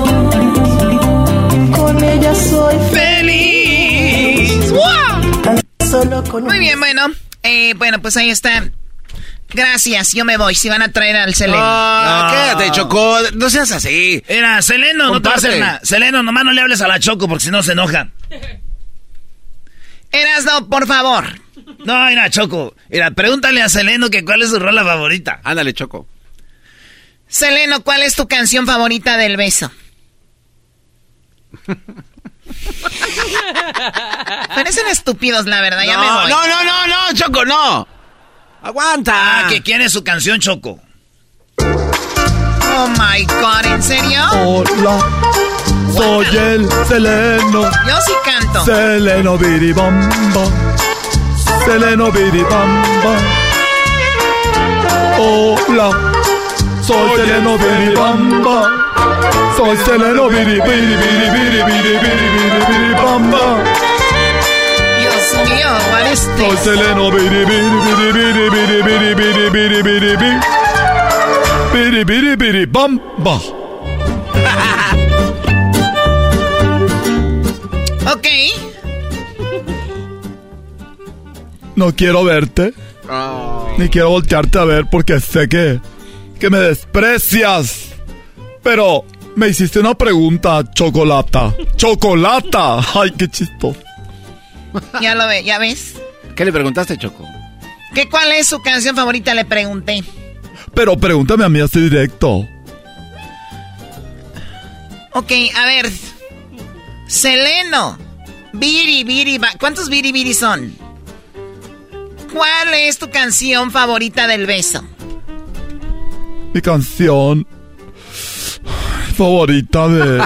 con ella soy feliz. Solo con Muy bien, bueno. Eh, bueno, pues ahí está. Gracias, yo me voy. Si van a traer al Seleno. Ah, quédate, Choco. No seas así. Era, Seleno, no te va a hacer nada. Seleno, nomás no le hables a la Choco porque si no se enoja. Erasno, por favor. No, mira, Choco. Mira, pregúntale a Seleno que cuál es su rola favorita. Ándale, Choco. Seleno, ¿cuál es tu canción favorita del beso? Parecen estúpidos, la verdad. ya me No, voy. no, no, no, no, Choco, no. ¡Aguanta! Ah, que quiere su canción, Choco. Oh my god, ¿en serio? Hola, soy el Seleno. Yo sí canto. Seleno biribamba. Seleno biribamba. Hola, soy, Seleno biribamba. Soy Seleno biribiri, biribiri, biribiri, biribiri, biribamba mío, ¿cuál es este? tu? Seleno, biri, biri, biri, biri, biri, biri, biri, biri, biri, biri, biri, bam, ba. ok. No quiero verte. Ah. Ni quiero voltearte a ver porque sé que, que me desprecias. Pero me hiciste una pregunta, chocolata. ¡Chocolata! ¡Ay, qué chistoso! Ya lo ve, ya ves. ¿Qué le preguntaste, Choco? ¿Qué cuál es su canción favorita? Le pregunté. Pero pregúntame a mí así directo. Ok, a ver. Seleno. Biri, biri, ba- ¿Cuántos biri, biri son? ¿Cuál es tu canción favorita del beso? Mi canción favorita de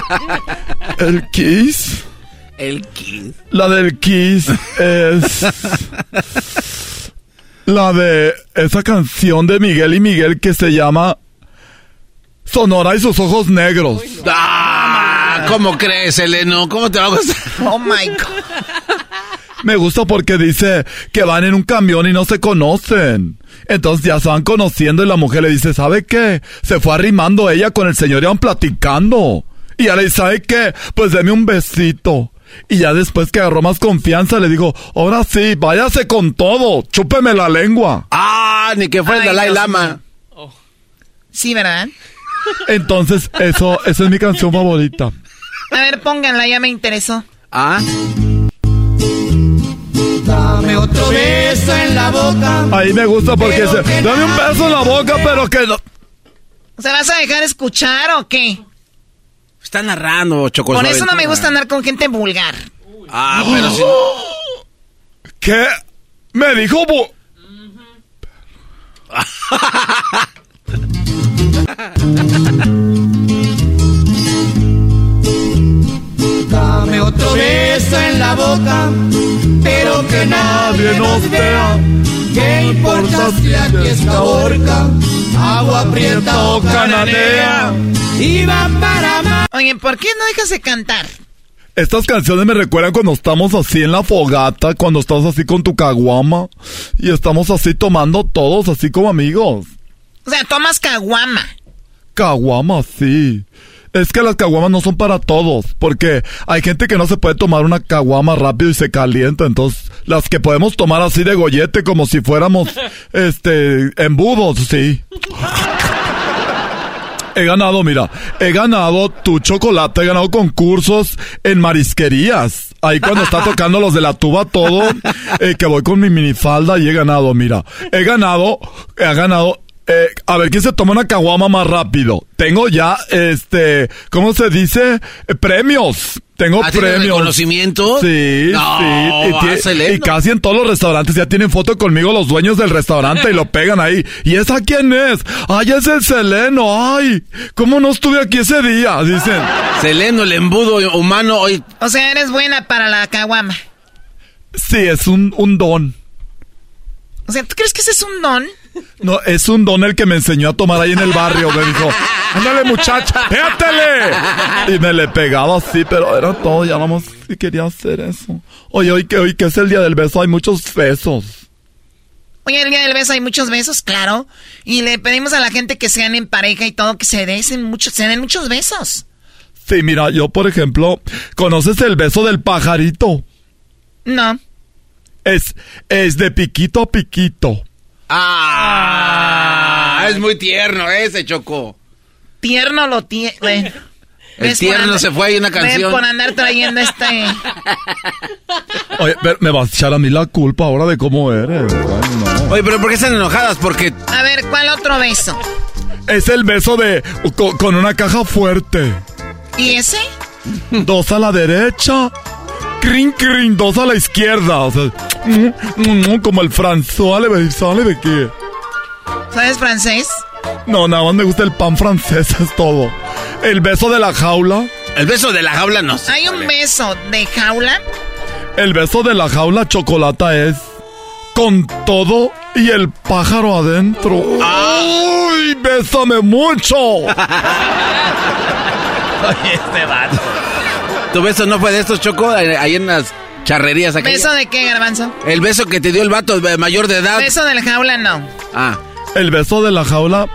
El Kiss. El Kiss. La del Kiss es la de esa canción de Miguel y Miguel que se llama Sonora y sus ojos negros. Ah, ¿cómo crees, Eleno? ¿Cómo te va a gustar? Oh my god. Me gusta porque dice que van en un camión y no se conocen. Entonces ya se van conociendo y la mujer le dice, ¿sabe qué? Se fue arrimando ella con el señor y van platicando. Y ya le dice, ¿sabe qué? Pues deme un besito. Y ya después que agarró más confianza le digo, ahora sí, váyase con todo, chúpeme la lengua. Ah, ni que fuera Dalai Lama. Sí, ¿verdad? Entonces, eso, esa es mi canción favorita. A ver, pónganla, ya me interesó. Ah. Dame otro beso en la boca. Ahí me gusta porque se, dame un beso en la boca, pero que no. ¿Se vas a dejar escuchar o qué? Está narrando, Choco. Por eso no me gusta andar con gente vulgar. Ah, pero si... ¿Qué? Me dijo bu- Dame otro beso en la boca, pero que nadie nos vea. ¿Qué importa si aquí está horca, agua prieta o cananea? Y va para más. Oye, ¿por qué no dejas de cantar? Estas canciones me recuerdan cuando estamos así en la fogata, cuando estás así con tu caguama y estamos así tomando todos así como amigos. O sea, tomas caguama. Caguama, sí. Es que las caguamas no son para todos, porque hay gente que no se puede tomar una caguama rápido y se calienta, entonces las que podemos tomar así de gollete como si fuéramos, este, embudos, sí. He ganado, mira, he ganado tu chocolate, he ganado concursos en marisquerías. Ahí cuando está tocando los de la tuba todo, eh, que voy con mi minifalda y he ganado, mira. He ganado, he ganado Eh, a ver, ¿quién se toma una caguama más rápido? Tengo ya, este, ¿cómo se dice? Eh, premios. Tengo ¿Ah, premios. reconocimiento? Sí, No, sí. Y, y casi en todos los restaurantes ya tienen foto conmigo los dueños del restaurante y lo pegan ahí. ¿Y esa quién es? Ay, es el Seleno. Ay, ¿cómo no estuve aquí ese día? Dicen. Seleno, el embudo humano, hoy. O sea, eres buena para la caguama. Sí, es un, un don. O sea, ¿tú crees que ese es un don? No, es un don el que me enseñó a tomar ahí en el barrio. Me dijo, ándale muchacha, pégatele. Y me le pegaba así, pero era todo, ya más que quería hacer eso. Oye, hoy que, hoy que es el día del beso, hay muchos besos. Oye, el día del beso hay muchos besos, claro. Y le pedimos a la gente que sean en pareja y todo, que se den muchos, se den muchos besos. Sí, mira, yo por ejemplo, ¿conoces el beso del pajarito? No. Es, es de piquito a piquito. Ah, es muy tierno ese, Choco. Tierno lo tiene. El tierno se fue ahí una canción. por andar trayendo este... Oye, pero me vas a echar a mí la culpa ahora de cómo eres. Ay, no. Oye, pero ¿por qué están enojadas? Porque A ver, ¿cuál otro beso? Es el beso de con, con una caja fuerte. ¿Y ese? Dos a la derecha. Crin, crin, dos a la izquierda. O sea, como el François le sale de qué. ¿Sabes francés? No, nada más me gusta el pan francés, es todo. El beso de la jaula. el beso de la jaula no sé. Hay un beso de jaula. El beso de la jaula chocolata es con todo y el pájaro adentro. ¡Ay! ¡Bésame mucho! Oye, este vato. ¿Tu beso no fue de estos, Choco? Ahí en las charrerías aquí. ¿Beso de qué, garbanzo? El beso que te dio el vato eh, mayor de edad. Beso de la jaula, no. Ah. El beso de la jaula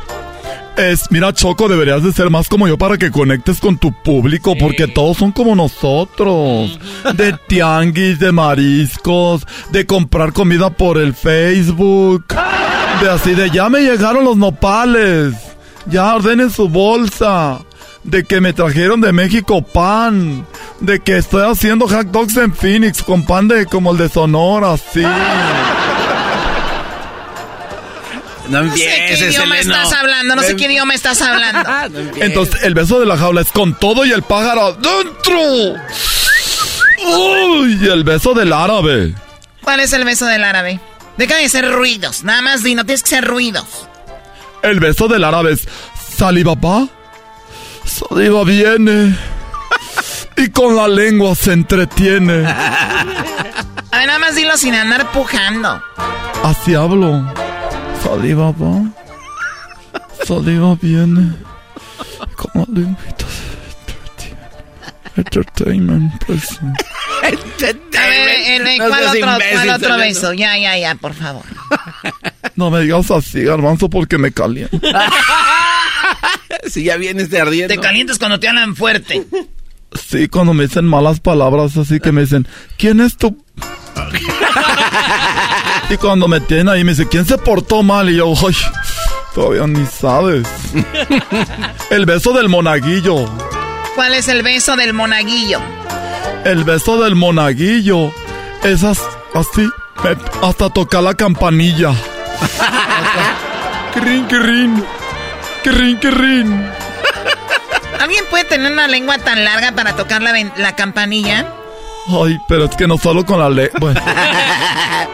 es, mira Choco, deberías de ser más como yo para que conectes con tu público, porque todos son como nosotros. De tianguis, de mariscos, de comprar comida por el Facebook, de así de ya me llegaron los nopales, ya ordenen su bolsa. De que me trajeron de México pan. De que estoy haciendo hot dogs en Phoenix con pan de como el de Sonora, sí. No No sé qué idioma Seleno. estás hablando, no sé qué idioma estás hablando. Entonces, el beso de la jaula es con todo y el pájaro adentro. Uy, y el beso del árabe. ¿Cuál es el beso del árabe? Deja de hacer ruidos, nada más di, no tienes que hacer ruidos. El beso del árabe es saliva pa. Saliva viene. Y con la lengua se entretiene. A ver, nada más dilo sin andar pujando. Así hablo. Saliva pa. Saliva viene. Con la lengüita se entretiene. Entertainment, pues. A ver, ¿cuál, otro, imbécil, cuál otro beso? Ya, ya, ya, por favor. No me digas así, garbanzo, porque me caliento. si ya vienes de ardiendo. Te calientas cuando te hablan fuerte. Sí, cuando me dicen malas palabras, así que me dicen, ¿quién es tu...? y cuando me tienen ahí, me dicen, ¿quién se portó mal? Y yo, ay, todavía ni sabes. El beso del monaguillo. ¿Cuál es el beso del monaguillo? El beso del monaguillo. Esas, así, hasta tocar la campanilla. Crin, crin. Crin, crin. ¿Alguien puede tener una lengua tan larga para tocar la, campanilla? Ay, pero es que no solo con la ley. Bueno,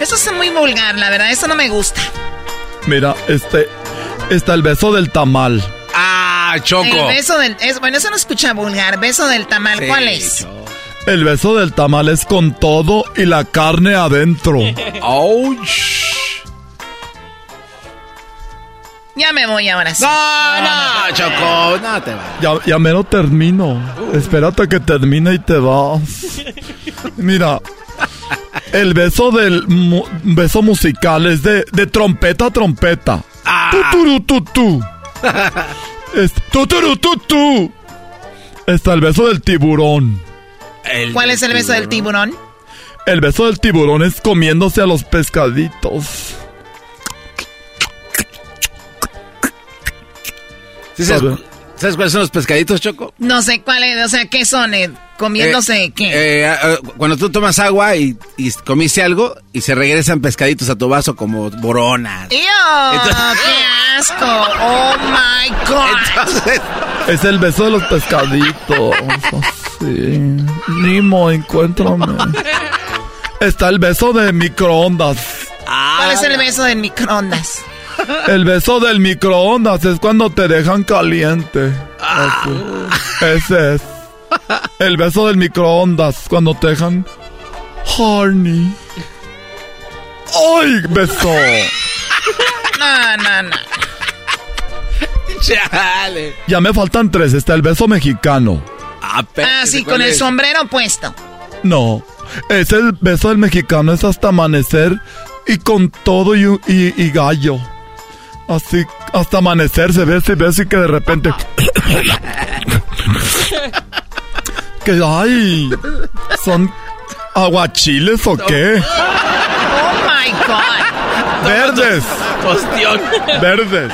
Eso es muy vulgar, la verdad, eso no me gusta. mira, este, está el beso del tamal. Ah, Choco. El beso del... es- bueno, eso no escucha vulgar. Beso del tamal, Sí, ¿cuál es? El beso del tamal es con todo y la carne adentro. Ya me voy ahora sí. No, no, Choco, no te va. Ya, ya mero termino. Espérate que termine y te vas. Mira, el beso del mu- beso musical es de, de trompeta a trompeta. Tuturu, tutú. Es tuturu, tutú. Está el beso del tiburón. ¿Cuál es el beso del tiburón? El beso del tiburón es comiéndose a los pescaditos. ¿Sí sabes, ¿Sabes cuáles son los pescaditos, Choco? No sé cuál es, o sea, ¿qué son? eh? ¿Comiéndose qué? Eh, ah, ah, cuando tú tomas agua y, y comiste algo y se regresan pescaditos a tu vaso como boronas. ¡Ew! ¡Qué asco! ¡Oh, my God! Es el beso de los pescaditos. Nimo, encuéntrame. Está el beso de microondas. ¿Cuál es el beso del microondas? El beso del microondas es cuando te dejan caliente. Así. Ese es. El beso del microondas cuando te dejan horny. ¡Ay, beso! No, no, no. Chale. Ya me faltan tres. Está el beso mexicano. Ah, sí, con el sombrero puesto. No, es el beso del mexicano, es hasta amanecer y con todo y, y- y gallo. Así, hasta amanecer se ve, se ve así que de repente... que ay, son aguachiles o qué? Oh, my God. Verdes. Cuestión. Verdes.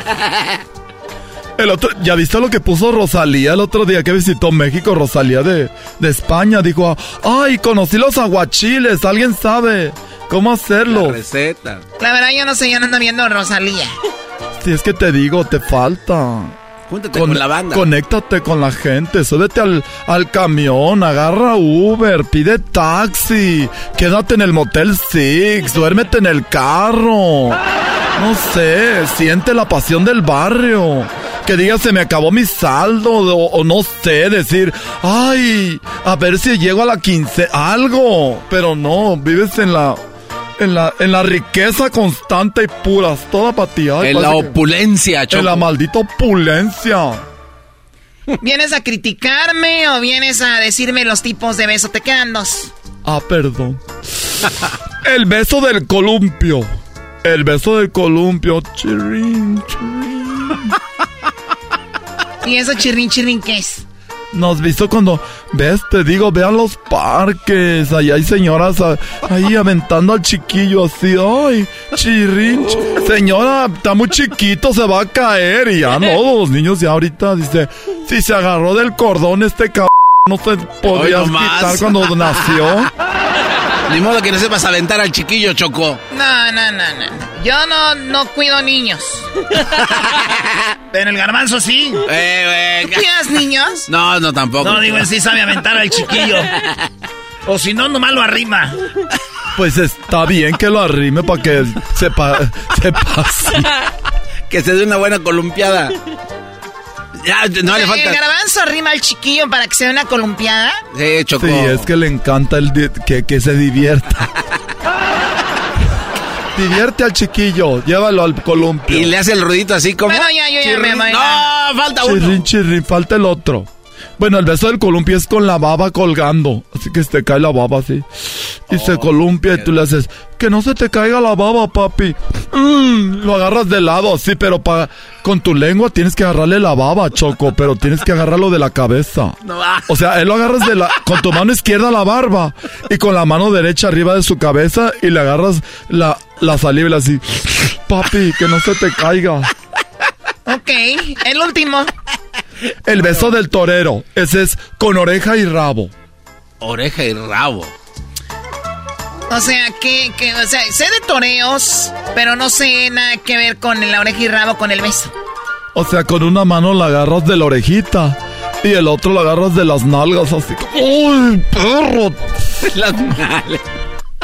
El otro, ¿ya viste lo que puso Rosalía el otro día que visitó México? Rosalía de, de España dijo, ay, conocí los aguachiles, ¿alguien sabe cómo hacerlo? Receta. La verdad, yo no sé, yo no ando viendo Rosalía. Si es que te digo, te falta. Júntate con la banda. Conéctate con la gente, súbete al, al camión, agarra Uber, pide taxi, quédate en el Motel Six, duérmete en el carro. No sé, siente la pasión del barrio. Que diga se me acabó mi saldo o, o no sé, decir, ay, a ver si llego a la quince, algo. Pero no, vives en la, en la, en la riqueza constante y pura, toda para ti. ay, En la opulencia, Choco. En la maldita opulencia. ¿Vienes a criticarme o vienes a decirme los tipos de beso? Te quedan dos. Ah, perdón. El beso del columpio. El beso del columpio. Chirrin, chirrin. ¿Y eso chirrin chirrin qué es? ¿No has visto cuando ves? Te digo, vean los parques. Ahí hay señoras ah, ahí aventando al chiquillo así. Ay, chirrin. ch- Señora, está muy chiquito, se va a caer. Y ya no, los niños ya ahorita dice, si se agarró del cordón este cabrón, no se podía quitar cuando nació. Ni modo que no sepas aventar al chiquillo, Choco. No, no, no, no. Yo no, no cuido niños. Pero el garbanzo sí. Eh, ¿Tú cuidas niños? No, no, tampoco. No, digo, él sí sabe aventar al chiquillo. O si no, nomás lo arrima. Pues está bien que lo arrime para que sepa, se pase. que se dé una buena columpiada. Ya, no le ¿El falta. garbanzo arrima al chiquillo para que se dé una columpiada? Sí, Choco. Sí, es que le encanta el que, que se divierta. Divierte al chiquillo, llévalo al columpio. Y le hace el ruidito así como. Bueno, ya, yo ya me voy. No, falta uno. Chirrin, chirrin, falta el otro. Bueno, el beso del columpio es con la baba colgando. Así que se te cae la baba así. Y se columpia y tú le haces, que no se te caiga la baba, papi. Mm, lo agarras de lado, sí, pero pa- con tu lengua tienes que agarrarle la baba, Choco, pero tienes que agarrarlo de la cabeza. O sea, él lo agarras de la, con tu mano izquierda la barba y con la mano derecha arriba de su cabeza y le agarras la, la saliva y le así, papi, que no se te caiga. Ok, el último. El beso del torero, ese es con oreja y rabo. Oreja y rabo. O sea, que, que, o sea, sé de toreos, pero no sé nada que ver con la oreja y rabo con el beso. O sea, con una mano la agarras de la orejita y el otro la agarras de las nalgas así. ¡Uy, perro! Las males.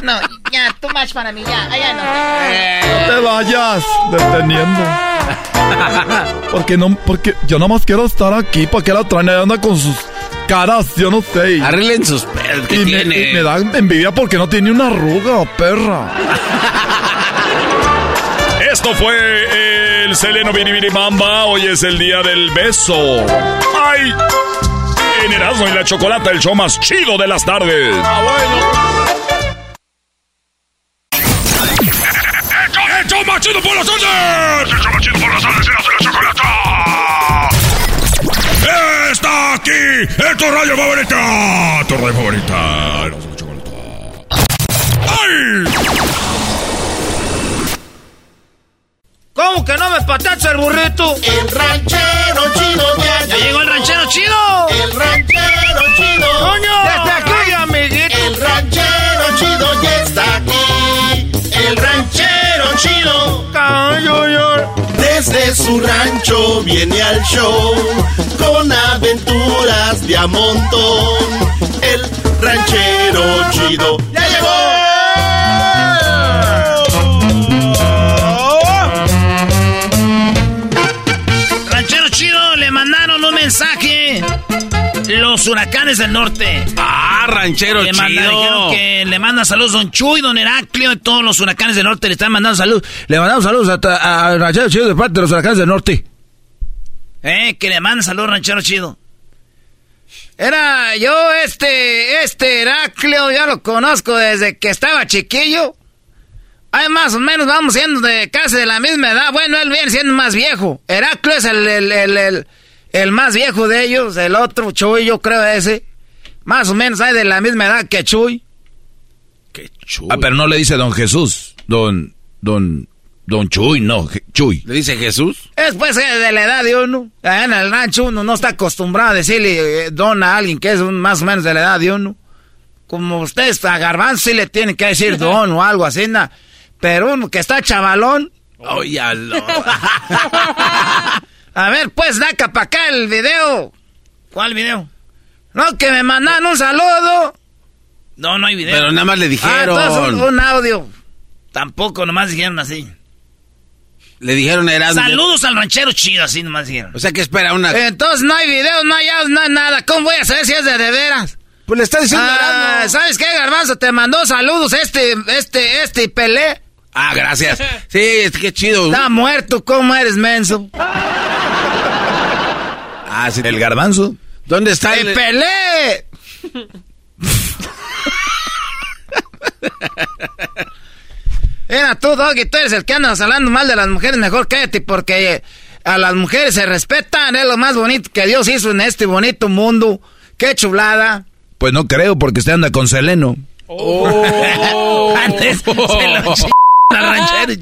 No, ya, too much para mí, ya, allá no. No te vayas deteniendo. Porque no, porque yo nada más quiero estar aquí. ¿Para qué la traen? Anda con sus caras, yo no sé. Arreglen sus pedos que y me, tiene. y me da envidia porque no tiene una arruga, perra. Esto fue el Seleno Biribiribamba. Hoy es el día del beso. ¡Ay! En Erasmo y la Chocolata, el show más chido de las tardes. ¡El show más chido por las tardes! ¡El show más chido por las tardes! ¡Erasmo y la Chocolata! ¡Está aquí! ¡En tu radio favorita! ¡Tu radio favorita! La Chocolata. ¡Ay! ¿Cómo que no me patacha el burrito? El ranchero chido chido ya, ¡Ya llegó el ranchero chido! El ranchero chido. ¡Coño! Ya está aquí, amiguito. El ranchero chido ya está aquí. El ranchero chido. Desde su rancho viene al show con aventuras de a montón. El ranchero chido ya Ranchero Los huracanes del norte. Ah, ranchero le manda- chido. que le manda saludos Don Chuy, Don Heraclio, y todos los huracanes del norte le están mandando saludos. Le mandamos saludos a, a Ranchero Chido de parte de los huracanes del norte. Eh, que le mandan saludos Ranchero Chido. Era yo, este, este Heraclio, ya lo conozco desde que estaba chiquillo. Ay, más o menos vamos siendo de casi de la misma edad. Bueno, él viene siendo más viejo. Heraclio es el, el, el, el- el más viejo de ellos. El otro, Chuy, yo creo ese. Más o menos hay de la misma edad que Chuy. Ah, pero no le dice don Jesús, don, don, don Chuy, no, Chuy. ¿Le dice Jesús? Es pues eh, de la edad de uno. Allá en el rancho uno no está acostumbrado a decirle eh, don a alguien que es un- más o menos de la edad de uno. Como ustedes a Garbanzo sí le tienen que decir don o algo así, na. Pero uno que está chavalón. Oye, A ver, pues, daca para acá el video. ¿Cuál video? No, que me mandan un saludo. No, no hay video. Pero nada más le dijeron. Ah, entonces un, un audio. Tampoco, nomás dijeron así. Le dijeron a Erasmo. Saludos al ranchero chido, así nomás dijeron. O sea que espera una. Entonces no hay video, no hay audio, no hay nada. ¿Cómo voy a saber si es de de veras? Pues le está diciendo Ah, Erasmo. ¿Sabes qué, Garbanzo? Te mandó saludos este, este, este Pelé. Ah, gracias. Sí, es que chido. Está muerto, ¿cómo eres, menso? Ah, sí. ¿El garbanzo? ¿Dónde está ¡El el Pelé! Era tú, Doggy, tú eres el que andas hablando mal de las mujeres, mejor cállate, porque a las mujeres se respetan, es lo más bonito que Dios hizo en este bonito mundo. ¡Qué chulada! Pues no creo, porque usted anda con Seleno. Antes se lo. la ranchera y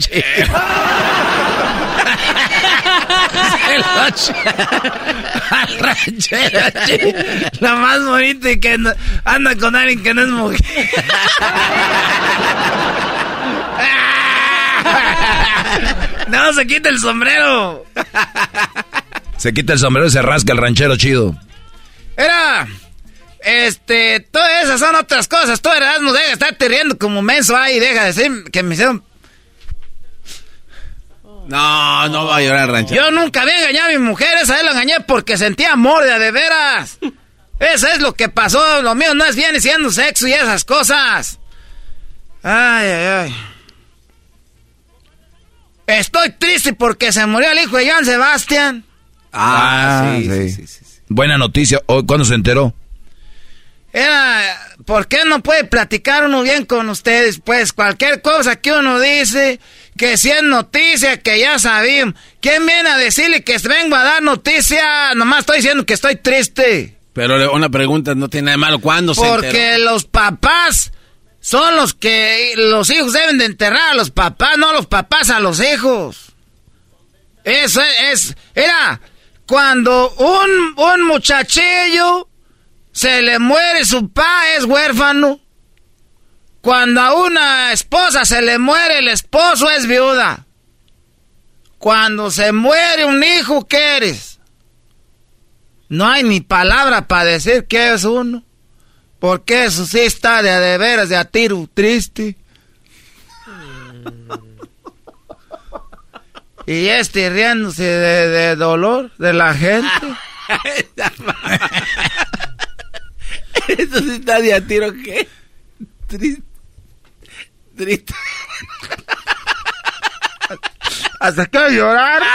al ranchero ch- Lo más bonito y que no- anda con alguien que no es mujer. No, se quita el sombrero. Se quita el sombrero y se rasca el ranchero chido. Era, este, todas esas son otras cosas. Tú, Erasmo, deja de estarte riendo como menso ahí, deja de decir que me hicieron... No, no va a llorar ranchero. Yo nunca había engañado a mi mujer, esa vez la engañé porque sentía amor de de veras. Eso es lo que pasó, lo mío no es bien siendo sexo y esas cosas. Ay, ay, ay. Estoy triste porque se murió el hijo de Joan Sebastián. Ah, sí, sí, sí. Buena noticia. ¿Cuándo se enteró? Era, ¿por qué no puede platicar uno bien con ustedes? Pues cualquier cosa que uno dice, que si es noticia, que ya sabían. ¿Quién viene a decirle que vengo a dar noticia? Nomás estoy diciendo que estoy triste. Pero le- una pregunta no tiene nada de malo. ¿Cuándo se Porque enteró? los papás son los que los hijos deben de enterrar a los papás, no los papás a los hijos. Eso es, es- era cuando un, un muchachillo se le muere su pa, es huérfano. Cuando a una esposa se le muere el esposo, es viuda. Cuando se muere un hijo, ¿qué eres? No hay ni palabra para decir que es uno. Porque eso sí está de de veras de a tiro triste. Y este riéndose de, de dolor de la gente. Eso sí está de a tiro, ¿qué? Triste. Triste. Hasta que llorar.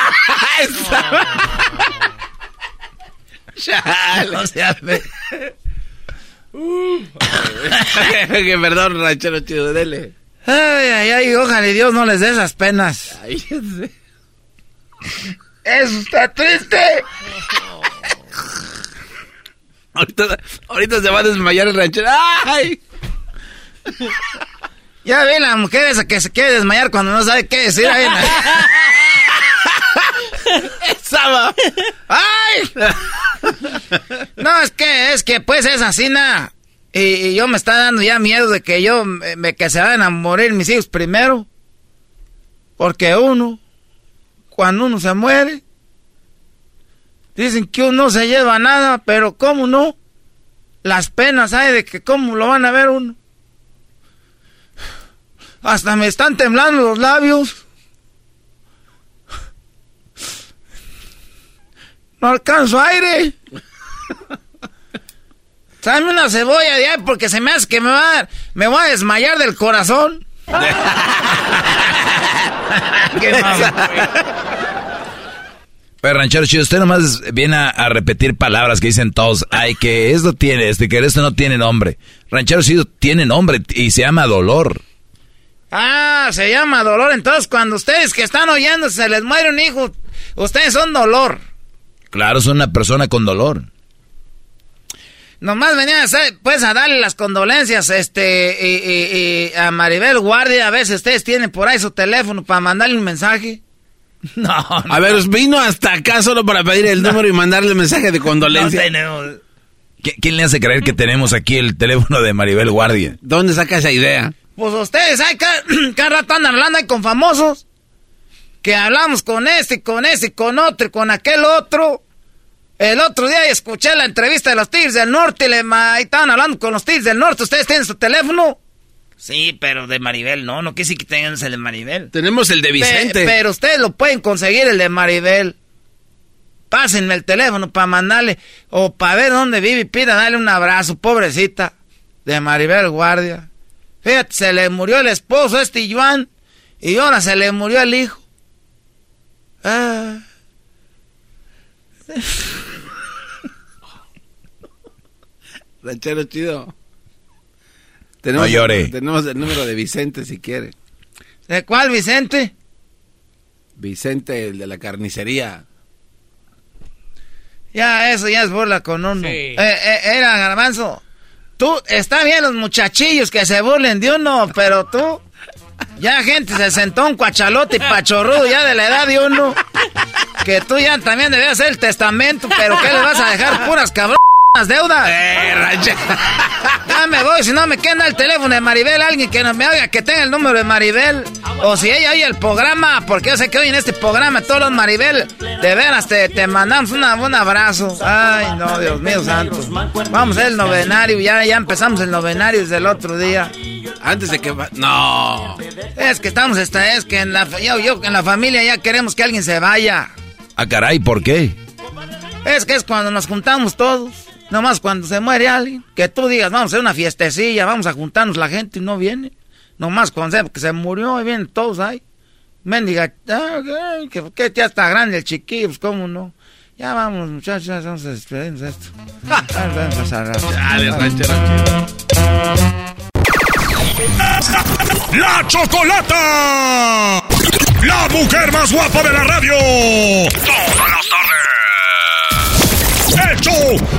Chale. No se hace. que perdón, ranchero chido, dele. Ay, ay, ay, ojalá y Dios no les dé esas penas. Ay. Eso está triste. Ahorita, ahorita se va a desmayar el ranchero. ¡Ay! Ya vi la mujer esa que se quiere desmayar cuando no sabe qué decir. Ahí Esa va. ¡Ay, No, es que, es que pues es así, nada. Y, y yo me está dando ya miedo de que yo, me, que se vayan a morir mis hijos primero. Porque uno, cuando uno se muere, dicen que uno no se lleva nada, pero ¿cómo no? Las penas hay de que cómo lo van a ver uno. Hasta me están temblando los labios. No alcanzo aire. Tráeme una cebolla de ahí porque se me hace que me va a dar, me voy a desmayar del corazón. ¿Qué Pero ranchero chido, usted nomás viene a, a, repetir palabras que dicen todos. Ay, que esto tiene, este, que esto no tiene nombre. Ranchero chido tiene nombre y se llama dolor. Ah, se llama dolor. Entonces, cuando ustedes que están oyendo se les muere un hijo, ustedes son dolor. Claro, son una persona con dolor. Nomás venía pues a darle las condolencias este y, y, y a Maribel Guardia. A veces ustedes tienen por ahí su teléfono para mandarle un mensaje. No, no, A ver, vino hasta acá solo para pedir el número y mandarle mensaje de condolencia. No tenemos. ¿Quién le hace creer que tenemos aquí el teléfono de Maribel Guardia? ¿Dónde saca esa idea? Pues ustedes, hay cada, cada rato andan hablando ahí con famosos. Que hablamos con este, con ese, con otro, con aquel otro. El otro día escuché la entrevista de los Tigres del Norte y le ahí estaban hablando con los Tigres del Norte. ¿Ustedes tienen su teléfono? Sí, pero de Maribel no, no quise que tengan el de Maribel. Tenemos el de Vicente. Pe pero ustedes lo pueden conseguir el de Maribel. Pásenme el teléfono para mandarle o para ver dónde vive y pida darle un abrazo, pobrecita, de Maribel Guardia. Fíjate, se le murió el esposo este Joan y ahora se le murió el hijo. Ah. Ranchero chido. Tenemos, no llore. Tenemos el número de Vicente si quiere. ¿De cuál Vicente? Vicente, el de la carnicería. Ya, eso ya es burla con uno. Sí. Eh, eh, era garbanzo. Tú, está bien los muchachillos que se burlen de uno, pero tú, ya gente se sentó un cuachalote y pachorrudo ya de la edad de uno. Que tú ya también debías hacer el testamento, pero ¿qué le vas a dejar puras cabronas deudas? Eh. Ya me voy, si no me queda el teléfono de Maribel, alguien que no me haga que tenga el número de Maribel. O si ella oye el programa, porque yo sé que hoy en este programa todos los Maribel, de veras te, te mandamos una, un abrazo. Ay, no, Dios mío santo. Vamos a el novenario, ya, ya empezamos el novenario desde el otro día. Antes de que... No. Es que estamos, esta, es que en la, yo, yo, en la familia ya queremos que alguien se vaya. Ah, caray, ¿por qué? Es que es cuando nos juntamos todos. Nomás cuando se muere alguien, que tú digas, vamos a hacer una fiestecilla, vamos a juntarnos la gente y no viene. Nomás cuando se, que se murió y vienen todos ahí. Mendiga, ah, que, que, ya está grande el chiquillo, pues cómo no. Ya vamos, muchachos, ya vamos a despedirnos de esto. vamos a Dale, ranchero ¡La Chocolata! ¡La mujer más guapa de la radio! ¡Todas las tardes! ¡Hecho!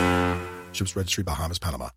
Ships Registry, Bahamas, Panama.